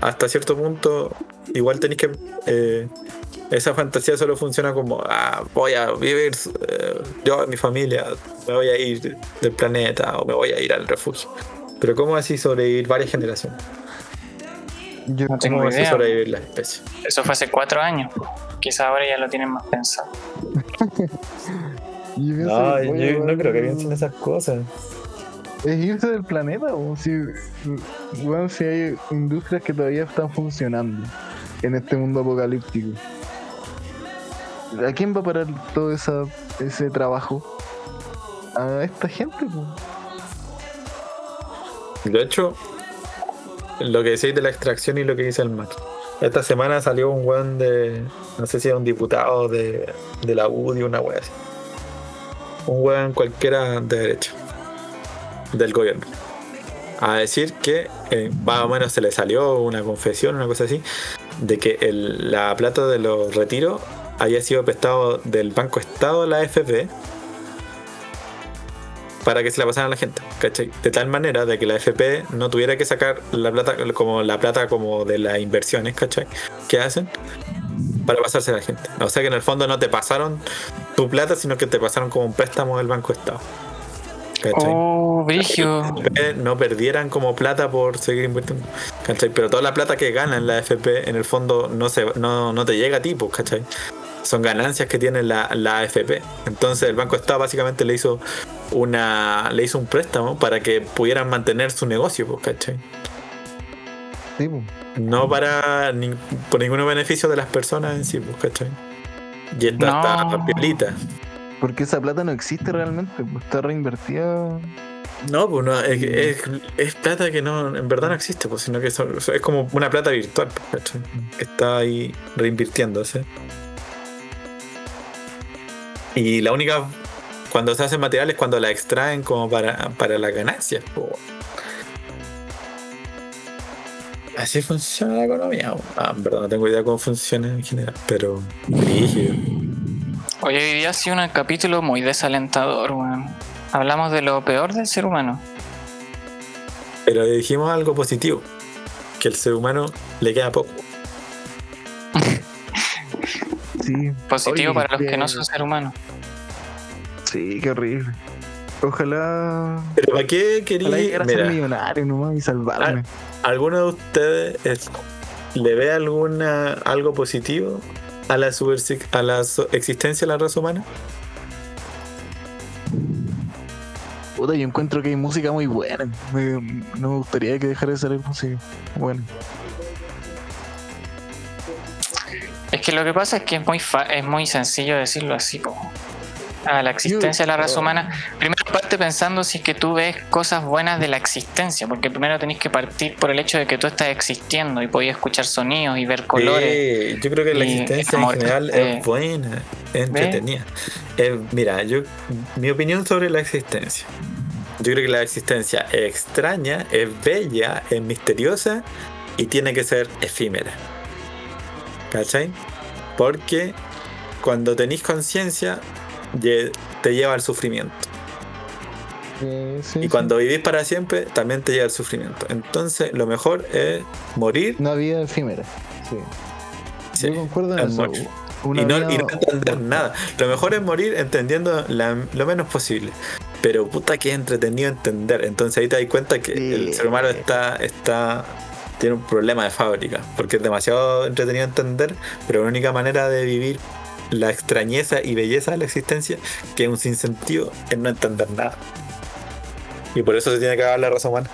hasta cierto punto igual tenéis que eh, esa fantasía solo funciona como ah, voy a vivir eh, yo mi familia me voy a ir del planeta o me voy a ir al refugio pero cómo así sobrevivir varias generaciones Yo, No tengo cómo así idea. sobrevivir la especie Eso fue hace cuatro años. Quizás ahora ya lo tienen más pensado. yo pienso que voy a- piensen esas cosas Es irse del planeta, o si, weón, si hay industrias que todavía están funcionando en este mundo apocalíptico. ¿A quién va a parar todo esa, ese trabajo? A esta gente, pues. De hecho, lo que decís de la extracción y lo que dice el Mac. Esta semana salió un weón de. No sé si era un diputado de, de la UDI, una wea así. Un weón cualquiera de derecha. Del gobierno. A decir que eh, más o menos se le salió una confesión, una cosa así, de que el- la plata de los retiros haya sido prestado del Banco Estado la AFP para que se la pasaran a la gente, ¿cachai? De tal manera de que la AFP no tuviera que sacar la plata como la plata como de las inversiones, ¿cachai? Que hacen para pasarse a la gente. O sea que en el fondo no te pasaron tu plata, sino que te pasaron como un préstamo del Banco Estado. ¿Cachai? Oh. FP no perdieran como plata por seguir invirtiendo. ¿cachai? Pero toda la plata que gana en la FP en el fondo no, se, no, no te llega a ti, pues, ¿cachai? Son ganancias que tiene la, la AFP. Entonces el Banco Estado básicamente le hizo una le hizo un préstamo para que pudieran mantener su negocio, pues, ¿cachai? Sí, po. No para ni- por ningún beneficio de las personas en sí, pues, ¿cachai? Y esta No. está piolita. Porque esa plata no existe realmente, pues está reinvertida. No, pues no, es, es, es plata que no, en verdad no existe, pues, sino que son- es como una plata virtual, pues, ¿cachai? Que está ahí reinvirtiéndose. Y la única, cuando se hacen materiales, cuando la extraen como para, para las ganancias. Así funciona la economía. Ah, en verdad no tengo idea cómo funciona en general, pero... brígido. Hoy hoy día ha sido un capítulo muy desalentador, weón. Hablamos de lo peor del ser humano. Pero dijimos algo positivo, que el ser humano le queda poco. Sí. Positivo Oye, para los que que- no son ser humanos. Sí, qué horrible. Ojalá. Pero ¿para qué quería? ser millonario nomás y salvarme. ¿alguno de ustedes es- le ve alguna algo positivo a la supersi- a la so- existencia de la raza humana? Puta, yo encuentro que hay música muy buena. Me- no me gustaría que dejara de salir música. Bueno. Que lo que pasa es que es muy fa- es muy sencillo decirlo así, po. A la existencia de la raza humana. Primero parte pensando si es que tú ves cosas buenas de la existencia, porque primero tenés que partir por el hecho de que tú estás existiendo y podías escuchar sonidos y ver colores. Sí, yo creo que la existencia en general eh, es buena, es entretenida. Eh, mira, yo mi opinión sobre la existencia. Yo creo que la existencia es extraña, es bella, es misteriosa y tiene que ser efímera. ¿Cachai? Porque cuando tenéis conciencia te lleva al sufrimiento. Sí, Y cuando vivís para siempre también te lleva al sufrimiento. Entonces lo mejor es morir Una vida efímera. Sí. sí, Yo concuerdo en es eso. Una y, no, vida- y no entender nada. Lo mejor es morir entendiendo la- lo menos posible. Pero puta que es entretenido entender. Entonces ahí te das cuenta que el ser humano está, está tiene un problema de fábrica. Porque es demasiado entretenido entender, pero la única manera de vivir la extrañeza y belleza de la existencia, que es un sinsentido, es no entender nada. Y por eso se tiene que acabar la raza humana.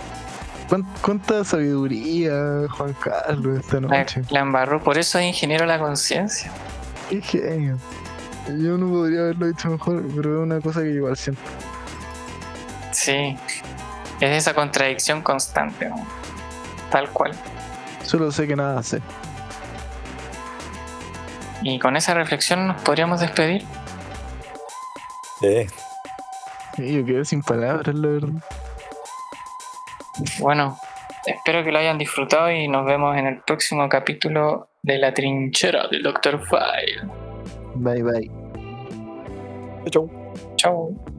¿Cuán- ¿Cuánta sabiduría, Juan Carlos, esta La, noche? la embarró, por eso es ingeniero de la conciencia. Qué genio. Yo no podría haberlo dicho mejor, pero es una cosa que igual siento. Sí. Es esa contradicción constante, ¿no? Tal cual. Solo sé que nada sé. Y con esa reflexión nos podríamos despedir. Sí. Y yo quedé sin palabras, la verdad. Bueno, espero que lo hayan disfrutado y nos vemos en el próximo capítulo de La Trinchera del Dr. File. Bye bye. Chau. Chau.